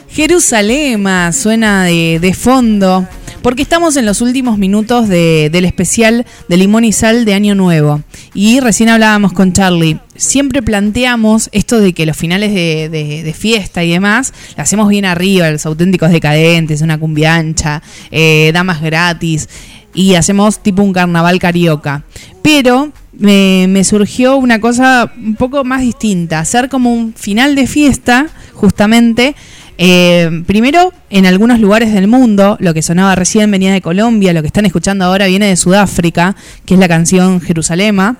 Jerusalema suena de, de fondo porque estamos en los últimos minutos de, del especial de Limón y Sal de Año Nuevo. Y recién hablábamos con Charlie. Siempre planteamos esto de que los finales de, fiesta y demás, lo hacemos bien arriba, los auténticos decadentes, una cumbiancha, eh, damas gratis. Y hacemos tipo un carnaval carioca. Pero me, me surgió una cosa un poco más distinta. Hacer como un final de fiesta, justamente. eh, primero, en algunos lugares del mundo, lo que sonaba recién venía de Colombia, lo que están escuchando ahora viene de Sudáfrica, que es la canción Jerusalema,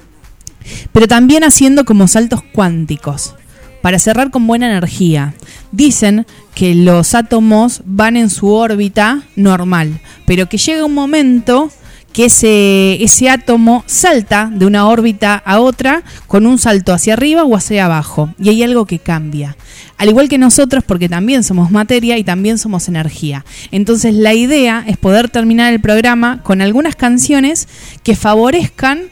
pero también haciendo como saltos cuánticos, para cerrar con buena energía. Dicen que los átomos van en su órbita normal, pero que llega un momento que ese, átomo salta de una órbita a otra con un salto hacia arriba o hacia abajo, y hay algo que cambia. Al igual que nosotros, porque también somos materia y también somos energía. Entonces la idea es poder terminar el programa con algunas canciones que favorezcan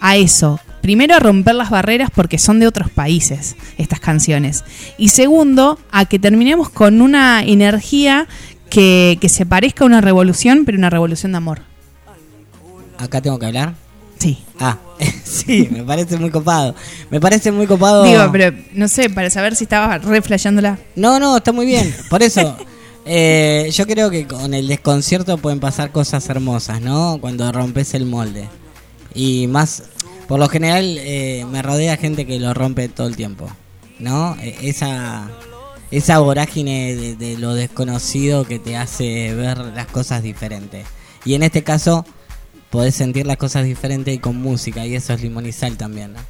a eso. Primero a romper las barreras porque son de otros países estas canciones. Y segundo, a que terminemos con una energía que, que se parezca a una revolución, pero una revolución de amor. ¿Acá tengo que hablar? Sí. Ah, sí, me parece muy copado. Me parece muy copado. Digo, pero no sé, para saber si estaba re flasheándola. No, no, está muy bien. Por eso, eh, yo creo que con el desconcierto pueden pasar cosas hermosas, ¿no? Cuando rompes el molde. Y más, por lo general, eh, me rodea gente que lo rompe todo el tiempo, ¿no? Eh, esa, esa vorágine de, de lo desconocido que te hace ver las cosas diferentes. Y en este caso, podés sentir las cosas diferentes y con música, y eso es sal también, ¿no?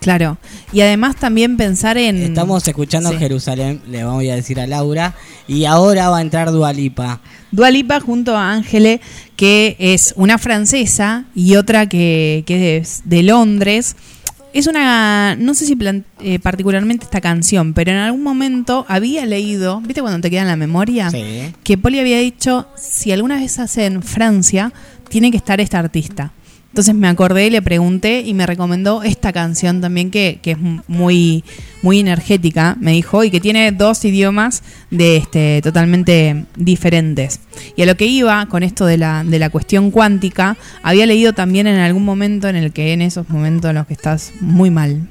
Claro. Y además también pensar en. Estamos escuchando Sí. Jerusalén, le vamos a decir a Laura, y ahora va a entrar Dualipa. Dua Lipa junto a Ángele, que es una francesa y otra que, que es de Londres. Es una, no sé si plan- eh, particularmente esta canción, pero en algún momento había leído, ¿viste cuando te queda en la memoria? Sí. Que Poli había dicho, si alguna vez hace en Francia, tiene que estar esta artista. Entonces me acordé, le pregunté y me recomendó esta canción también que, que es muy, muy energética, me dijo, y que tiene dos idiomas de este, totalmente diferentes. Y a lo que iba con esto de la, de la cuestión cuántica, había leído también en algún momento en el que en esos momentos en los que estás muy mal,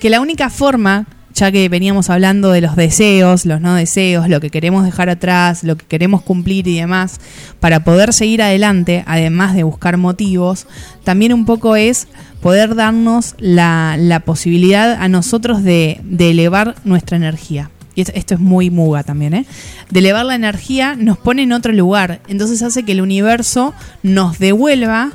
que la única forma, ya que veníamos hablando de los deseos, los no deseos, lo que queremos dejar atrás, lo que queremos cumplir y demás, para poder seguir adelante, además de buscar motivos, también un poco es poder darnos la, la posibilidad a nosotros de, de elevar nuestra energía. Y es- esto es muy muga también, ¿eh? De elevar la energía nos pone en otro lugar. Entonces hace que el universo nos devuelva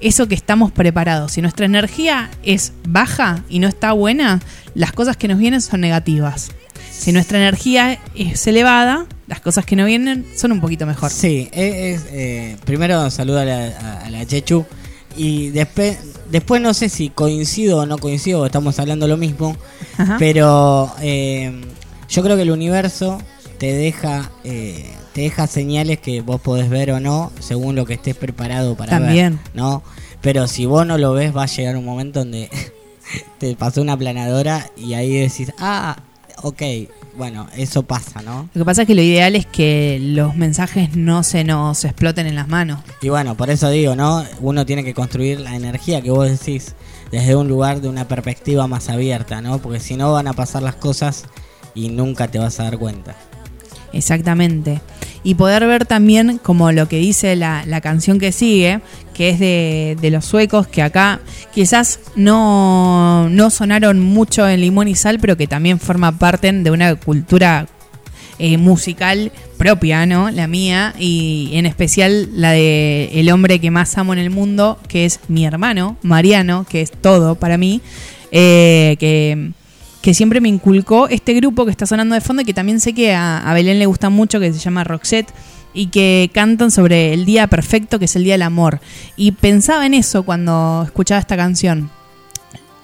eso que estamos preparados. Si nuestra energía es baja y no está buena, las cosas que nos vienen son negativas. Si nuestra energía es elevada, las cosas que nos vienen son un poquito mejor. Sí, es, eh, primero saludo a la, a- la Chechu y después, después no sé si coincido o no coincido, estamos hablando lo mismo, Ajá. pero eh, yo creo que el universo te deja eh, te deja señales que vos podés ver o no según lo que estés preparado para También. ver, ¿no? Pero si vos no lo ves va a llegar un momento donde te pasó una planadora y ahí decís, ah, ok, bueno, eso pasa, ¿no? Lo que pasa es que lo ideal es que los mensajes no se nos exploten en las manos. Y bueno, por eso digo, ¿no? Uno tiene que construir la energía que vos decís desde un lugar de una perspectiva más abierta, ¿no? Porque si no van a pasar las cosas y nunca te vas a dar cuenta. Exactamente. Y poder ver también como lo que dice la, la canción que sigue, que es de, de los suecos, que acá quizás no, no sonaron mucho en Limón y Sal, pero que también forma parte de una cultura eh, musical propia, ¿no? La mía, y en especial la de el hombre que más amo en el mundo, que es mi hermano, Mariano, que es todo para mí, eh, que que siempre me inculcó este grupo que está sonando de fondo y que también sé que a, Belén le gusta mucho, que se llama Roxette, y que cantan sobre el día perfecto, que es el día del amor. Y pensaba en eso cuando escuchaba esta canción.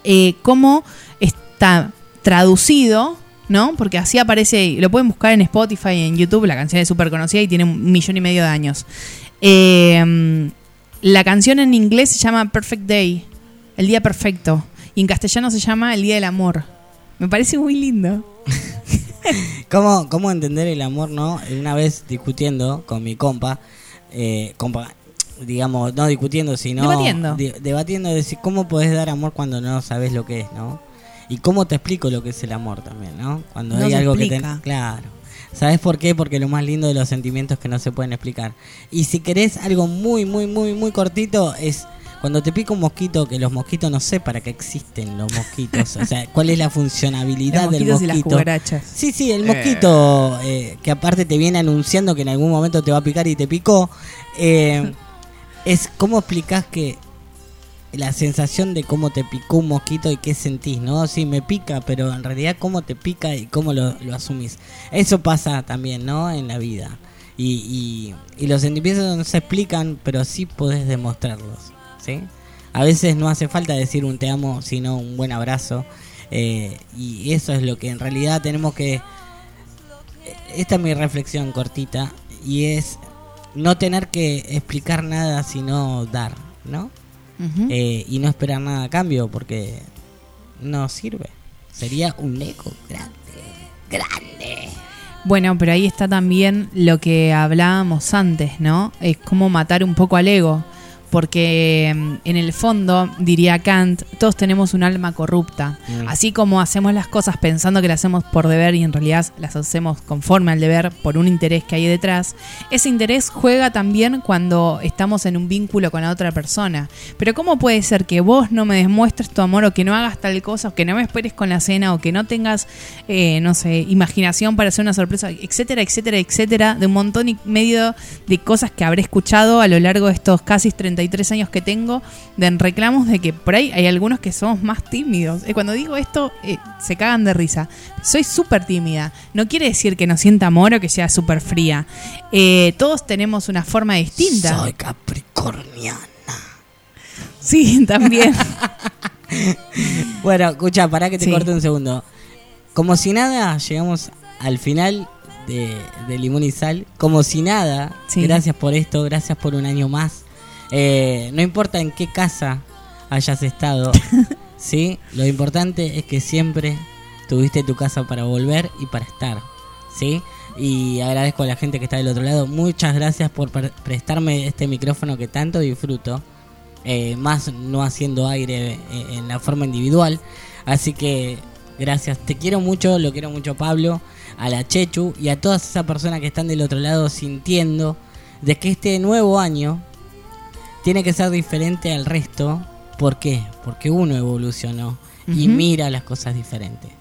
Eh, cómo está traducido, ¿no? Porque así aparece, lo pueden buscar en Spotify, en YouTube, la canción es súper conocida y tiene un millón y medio de años. Eh, la canción en inglés se llama Perfect Day, el día perfecto, y en castellano se llama el día del amor. Me parece muy lindo. ¿Cómo, ¿Cómo entender el amor, no? Una vez discutiendo con mi compa, eh, compa, digamos, no discutiendo, sino... Debatiendo. debatiendo, de decir, ¿cómo podés dar amor cuando no sabes lo que es, no? Y cómo te explico lo que es el amor también, ¿no? Cuando No hay algo que te... Claro. ¿Sabes por qué? Porque lo más lindo de los sentimientos es que no se pueden explicar. Y si querés algo muy, muy, muy, muy cortito, es cuando te pica un mosquito, que los mosquitos no sé para qué existen los mosquitos. o sea, cuál es la funcionabilidad Los del mosquitos y las mosquito. cucarachas. Sí, sí, el mosquito eh, que aparte te viene anunciando que en algún momento te va a picar y te picó. eh, es cómo explicás que la sensación de cómo te picó un mosquito y qué sentís, ¿no? Sí, me pica, pero en realidad cómo te pica y cómo lo, lo asumís. Eso pasa también, ¿no? En la vida. Y, y, y los sentimientos no se explican, pero sí podés demostrarlos, ¿sí? A veces no hace falta decir un te amo, sino un buen abrazo. eh, y eso es lo que en realidad tenemos que... Esta es mi reflexión cortita y es no tener que explicar nada, sino dar, ¿no? Eh, y no esperar nada a cambio porque no sirve. Sería un ego grande, grande. Bueno, pero ahí está también lo que hablábamos antes, ¿no? Es como matar un poco al ego. Porque mm, en el fondo, diría Kant, todos tenemos un alma corrupta. Mm. Así como hacemos las cosas pensando que las hacemos por deber y en realidad las hacemos conforme al deber por un interés que hay detrás, ese interés juega también cuando estamos en un vínculo con la otra persona. Pero ¿cómo puede ser que vos no me demuestres tu amor o que no hagas tal cosa o que no me esperes con la cena o que no tengas, eh, no sé, imaginación para hacer una sorpresa, etcétera, etcétera, etcétera, de un montón y medio de cosas que habré escuchado a lo largo de estos casi 33 años que tengo de reclamos de que por ahí hay algunos que somos más tímidos. Eh, cuando digo esto, eh, se cagan de risa. Soy súper tímida. No quiere decir que no sienta amor o que sea súper fría. Eh, todos tenemos una forma distinta. Soy capricorniana. Sí, también. Bueno, escucha, para que te Sí. corte un segundo. Como si nada, llegamos al final de, de Limón y Sal. Como si nada, Sí. gracias por esto, gracias por un año más. Eh, no importa en qué casa hayas estado, ¿sí? Lo importante es que siempre tuviste tu casa para volver y para estar, ¿sí? Y agradezco a la gente que está del otro lado. Muchas gracias por pre- prestarme este micrófono que tanto disfruto. Eh, más no haciendo aire eh, en la forma individual. Así que gracias, te quiero mucho, lo quiero mucho Pablo, a la Chechu y a todas esas personas que están del otro lado sintiendo de que este nuevo año tiene que ser diferente al resto. ¿Por qué? Porque uno evolucionó y mira las cosas diferentes.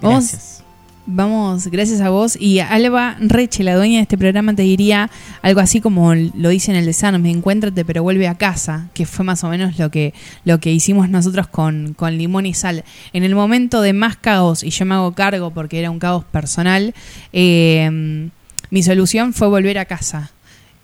Gracias. Vamos, gracias a vos. Y Alba Reche, la dueña de este programa, te diría algo así como lo dice en el desarme, encuéntrate pero vuelve a casa, que fue más o menos lo que, lo que hicimos nosotros con, con Limón y Sal. En el momento de más caos, y yo me hago cargo porque era un caos personal, eh, mi solución fue volver a casa.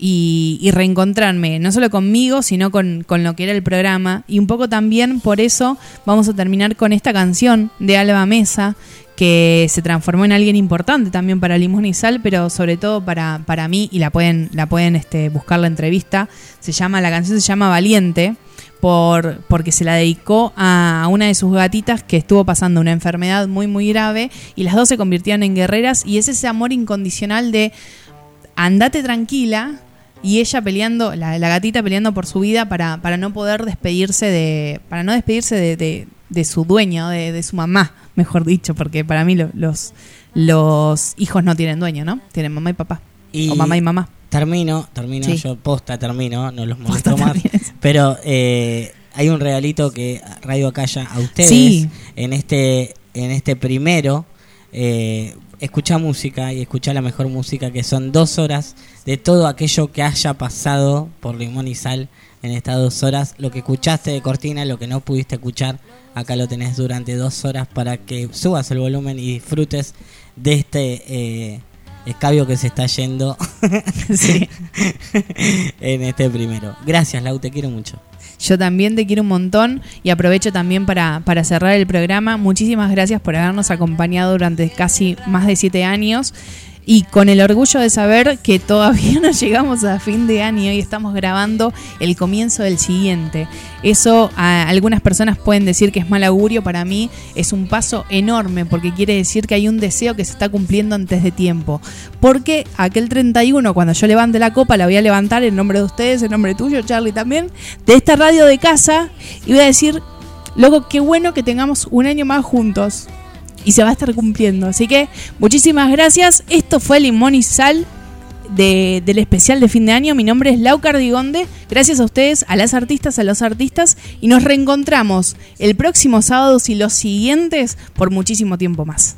Y, reencontrarme, no solo conmigo, sino con, con lo que era el programa. Y un poco también por eso vamos a terminar con esta canción de Alba Mesa, que se transformó en alguien importante también para Limón y Sal, pero sobre todo para, para mí, y la pueden, la pueden este, buscar la entrevista. Se llama, la canción se llama Valiente, por, porque se la dedicó a una de sus gatitas que estuvo pasando una enfermedad muy muy grave, y las dos se convirtieron en guerreras, y es ese amor incondicional de andate tranquila. Y ella peleando, la, la gatita peleando por su vida para, para no poder despedirse de. para no despedirse de, de- de su dueño, de, de su mamá, mejor dicho, porque para mí lo- los, los hijos no tienen dueño, ¿no? Tienen mamá y papá. Y o mamá y mamá. Termino, termino, Sí. yo posta termino, no los molesto más. Pero eh, hay un regalito que Radio Acaya a ustedes Sí. en este en este primero. Eh, escucha música y escucha la mejor música que son dos horas de todo aquello que haya pasado por Limón y Sal en estas dos horas. Lo que escuchaste de Cortina, lo que no pudiste escuchar, acá lo tenés durante dos horas para que subas el volumen y disfrutes de este eh, escabio que se está yendo en este primero. Gracias, Lau, te quiero mucho. Yo también te quiero un montón y aprovecho también para, para cerrar el programa. Muchísimas gracias por habernos acompañado durante casi más de siete años. Y con el orgullo de saber que todavía no llegamos a fin de año y estamos grabando el comienzo del siguiente. Eso a algunas personas pueden decir que es mal augurio, para mí es un paso enorme porque quiere decir que hay un deseo que se está cumpliendo antes de tiempo. Porque aquel 31, cuando yo levante la copa, la voy a levantar en nombre de ustedes, en nombre tuyo, Charlie también, de esta radio de casa y voy a decir, loco, qué bueno que tengamos un año más juntos y se va a estar cumpliendo. Así que muchísimas gracias. Esto fue Limón y Sal de- del especial de fin de año. Mi nombre es Lau Cardigonde. Gracias a ustedes, a las artistas, a los artistas. Y nos reencontramos el próximo sábado y los siguientes por muchísimo tiempo más.